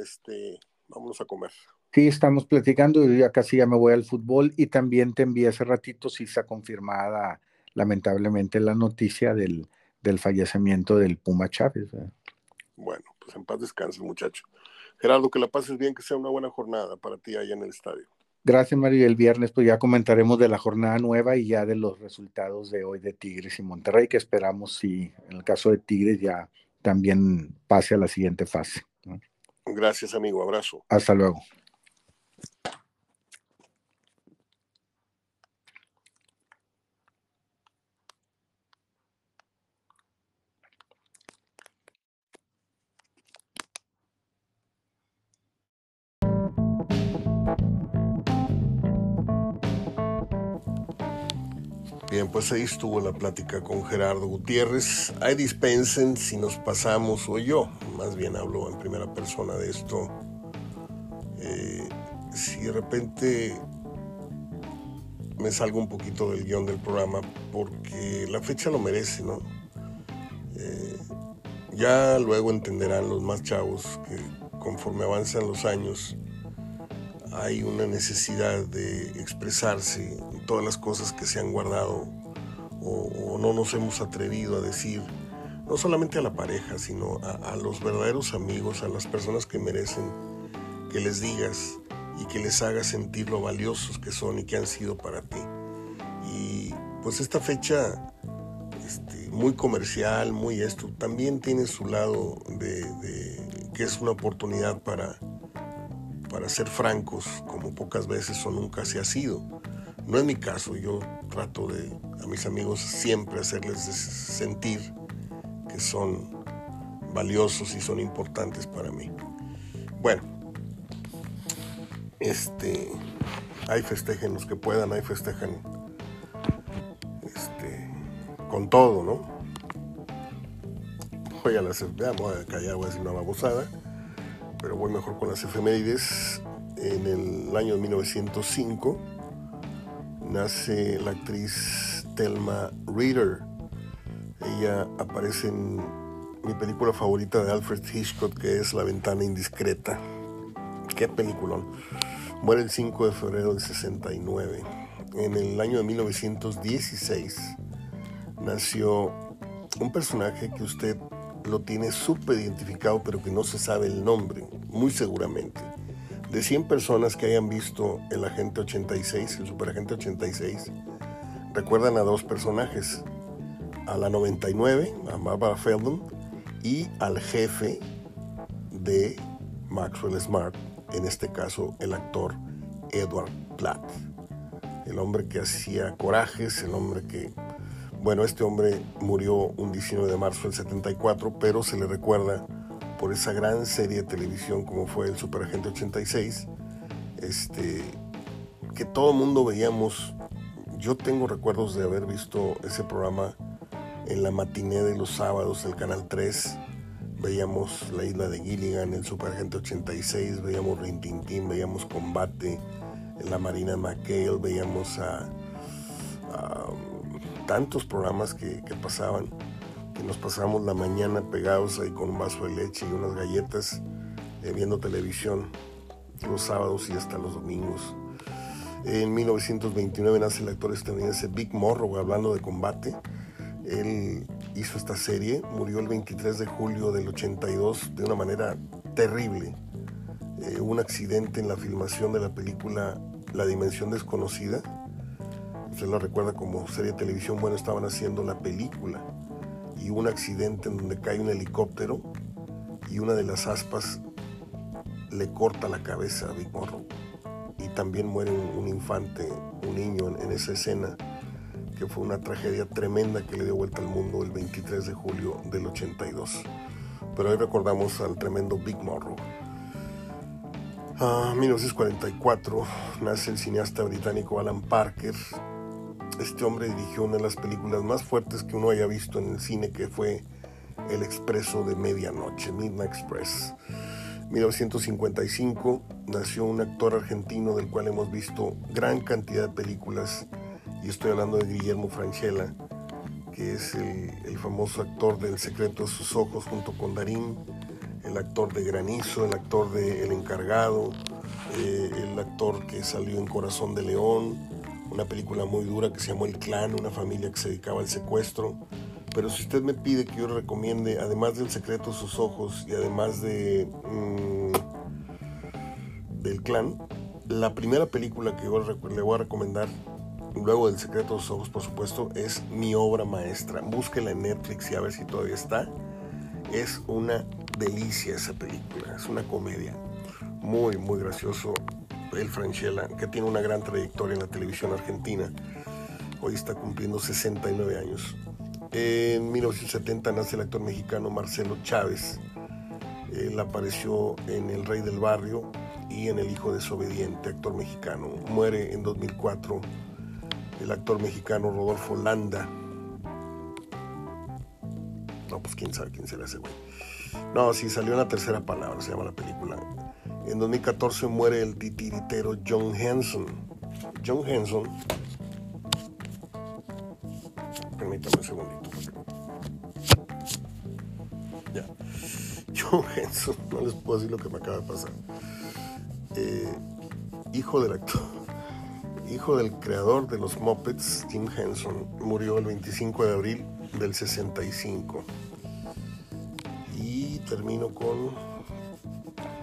Speaker 1: este, vámonos a comer.
Speaker 2: Sí, estamos platicando, y ya casi ya me voy al fútbol y también te envié hace ratito, si está confirmada lamentablemente la noticia del, del fallecimiento del Puma Chávez. ¿verdad?
Speaker 1: Bueno, pues en paz descanse, muchacho. Gerardo, que la pases bien, que sea una buena jornada para ti allá en el estadio.
Speaker 2: Gracias, Mario. El viernes pues ya comentaremos de la jornada nueva y ya de los resultados de hoy de Tigres y Monterrey, que esperamos si en el caso de Tigres ya también pase a la siguiente fase. ¿no?
Speaker 1: Gracias, amigo. Abrazo.
Speaker 2: Hasta luego.
Speaker 1: Bien, pues ahí estuvo la plática con Gerardo Gutiérrez. Ahí dispensen si nos pasamos o yo, más bien hablo en primera persona de esto. Eh, si de repente me salgo un poquito del guion del programa, porque la fecha lo merece, ¿no? Eh, ya luego entenderán los más chavos que conforme avanzan los años, hay una necesidad de expresarse todas las cosas que se han guardado o, no nos hemos atrevido a decir, no solamente a la pareja, sino a, los verdaderos amigos, a las personas que merecen que les digas y que les hagas sentir lo valiosos que son y que han sido para ti. Y pues esta fecha este, muy comercial, muy esto, también tiene su lado de que es una oportunidad para para ser francos, como pocas veces o nunca se ha sido. No es mi caso, yo trato de a mis amigos siempre hacerles sentir que son valiosos y son importantes para mí. Bueno, este, ahí festejen los que puedan, ahí festejan este, con todo, ¿no? Voy a, ya voy a callar, voy a decir una babosada pero voy mejor con las efemérides. en el año 1905 nace la actriz Thelma Reader. Ella aparece en mi película favorita de Alfred Hitchcock, que es La ventana indiscreta. Qué peliculón. Muere el 5 de febrero del 69. En el año de 1916 nació un personaje que usted lo tiene súper identificado, pero que no se sabe el nombre, muy seguramente. De 100 personas que hayan visto el agente 86, el superagente 86, recuerdan a dos personajes, a la 99, a Barbara Feldman, y al jefe de Maxwell Smart, en este caso el actor Edward Platt, el hombre que hacía corajes, el hombre que bueno, este hombre murió un 19 de marzo del 74, pero se le recuerda por esa gran serie de televisión como fue el Superagente 86, este, que todo el mundo veíamos. Yo tengo recuerdos de haber visto ese programa en la matiné de los sábados del Canal 3. Veíamos La Isla de Gilligan, el Superagente 86, veíamos Rintintín, veíamos Combate la Marina McHale, veíamos a tantos programas que, pasaban, que nos pasábamos la mañana pegados ahí con un vaso de leche y unas galletas, eh, viendo televisión los sábados y hasta los domingos. En 1929 nace el actor estadounidense Big Morrow, hablando de combate. Él hizo esta serie, murió el 23 de julio del 82 de una manera terrible. Eh, un accidente en la filmación de la película La Dimensión Desconocida, usted lo recuerda como serie de televisión, bueno, estaban haciendo la película y un accidente en donde cae un helicóptero y una de las aspas le corta la cabeza a Big Morro. Y también muere un, infante, un niño en, esa escena, que fue una tragedia tremenda que le dio vuelta al mundo el 23 de julio del 82. Pero hoy recordamos al tremendo Big Morro. En 1944 nace el cineasta británico Alan Parker, este hombre dirigió una de las películas más fuertes que uno haya visto en el cine, que fue El Expreso de Medianoche, Midnight Express. 1955 nació un actor argentino del cual hemos visto gran cantidad de películas, y estoy hablando de Guillermo Franchella, que es el, famoso actor del Secreto de sus Ojos junto con Darín, el actor de Granizo, el actor de El Encargado, eh, el actor que salió en Corazón de León, una película muy dura que se llamó El Clan, una familia que se dedicaba al secuestro. Pero si usted me pide que yo recomiende, además del secreto de sus ojos y además de mm, del clan, la primera película que yo le voy a recomendar, luego del secreto de sus ojos, por supuesto, es mi obra maestra. Búsquela en Netflix y a ver si todavía está. Es una delicia esa película, es una comedia. Muy, muy gracioso el Franchella, que tiene una gran trayectoria en la televisión argentina. Hoy está cumpliendo 69 años. En 1970 nace el actor mexicano Marcelo Chávez. Él apareció en El Rey del Barrio y en El Hijo Desobediente, actor mexicano. Muere en 2004 el actor mexicano Rodolfo Landa. No, pues quién sabe quién será ese güey. No, sí, salió en la tercera palabra, se llama la película. En 2014 muere el titiritero John Henson. John Henson. Permítame un segundito. Ya. John Henson, no les puedo decir lo que me acaba de pasar. Eh, hijo del actor, hijo del creador de los Muppets, Jim Henson, murió el 25 de abril del 65. Y termino con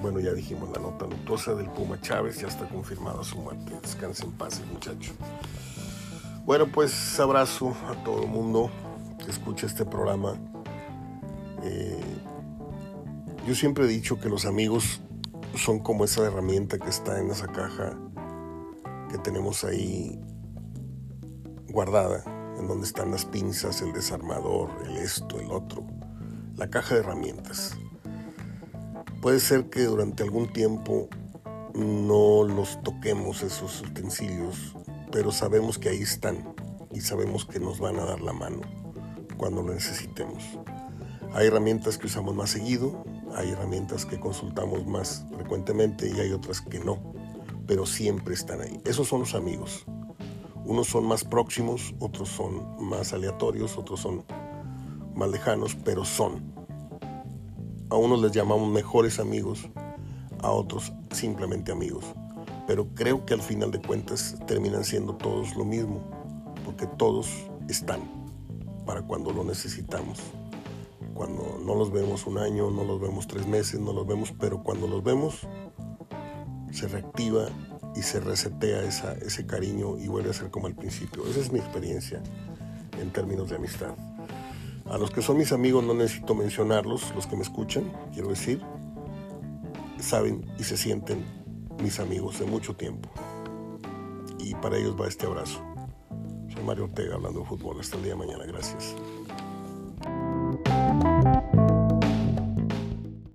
Speaker 1: bueno, ya dijimos la nota luctuosa del Puma Chávez, ya está confirmada su muerte. Descanse en paz muchacho. Bueno, pues abrazo a todo el mundo que escucha este programa. Eh, yo siempre he dicho que los amigos son como esa herramienta que está en esa caja que tenemos ahí guardada, en donde están las pinzas, el desarmador, el esto, el otro, la caja de herramientas. Puede ser que durante algún tiempo no los toquemos esos utensilios, pero sabemos que ahí están y sabemos que nos van a dar la mano cuando lo necesitemos. Hay herramientas que usamos más seguido, hay herramientas que consultamos más frecuentemente y hay otras que no. pero siempre están ahí. Esos son los amigos. Unos son más próximos, otros son más aleatorios, otros son más lejanos, pero son. A unos les llamamos mejores amigos, a otros simplemente amigos. Pero creo que al final de cuentas terminan siendo todos lo mismo, porque todos están para cuando lo necesitamos. Cuando no los vemos un año, no los vemos tres meses, no los vemos, pero cuando los vemos se reactiva y se resetea esa, ese cariño y vuelve a ser como al principio. Esa es mi experiencia en términos de amistad. A los que son mis amigos no necesito mencionarlos, los que me escuchan, quiero decir, saben y se sienten mis amigos de mucho tiempo. Y para ellos va este abrazo. Soy Mario Ortega hablando de fútbol. Hasta el día de mañana. Gracias.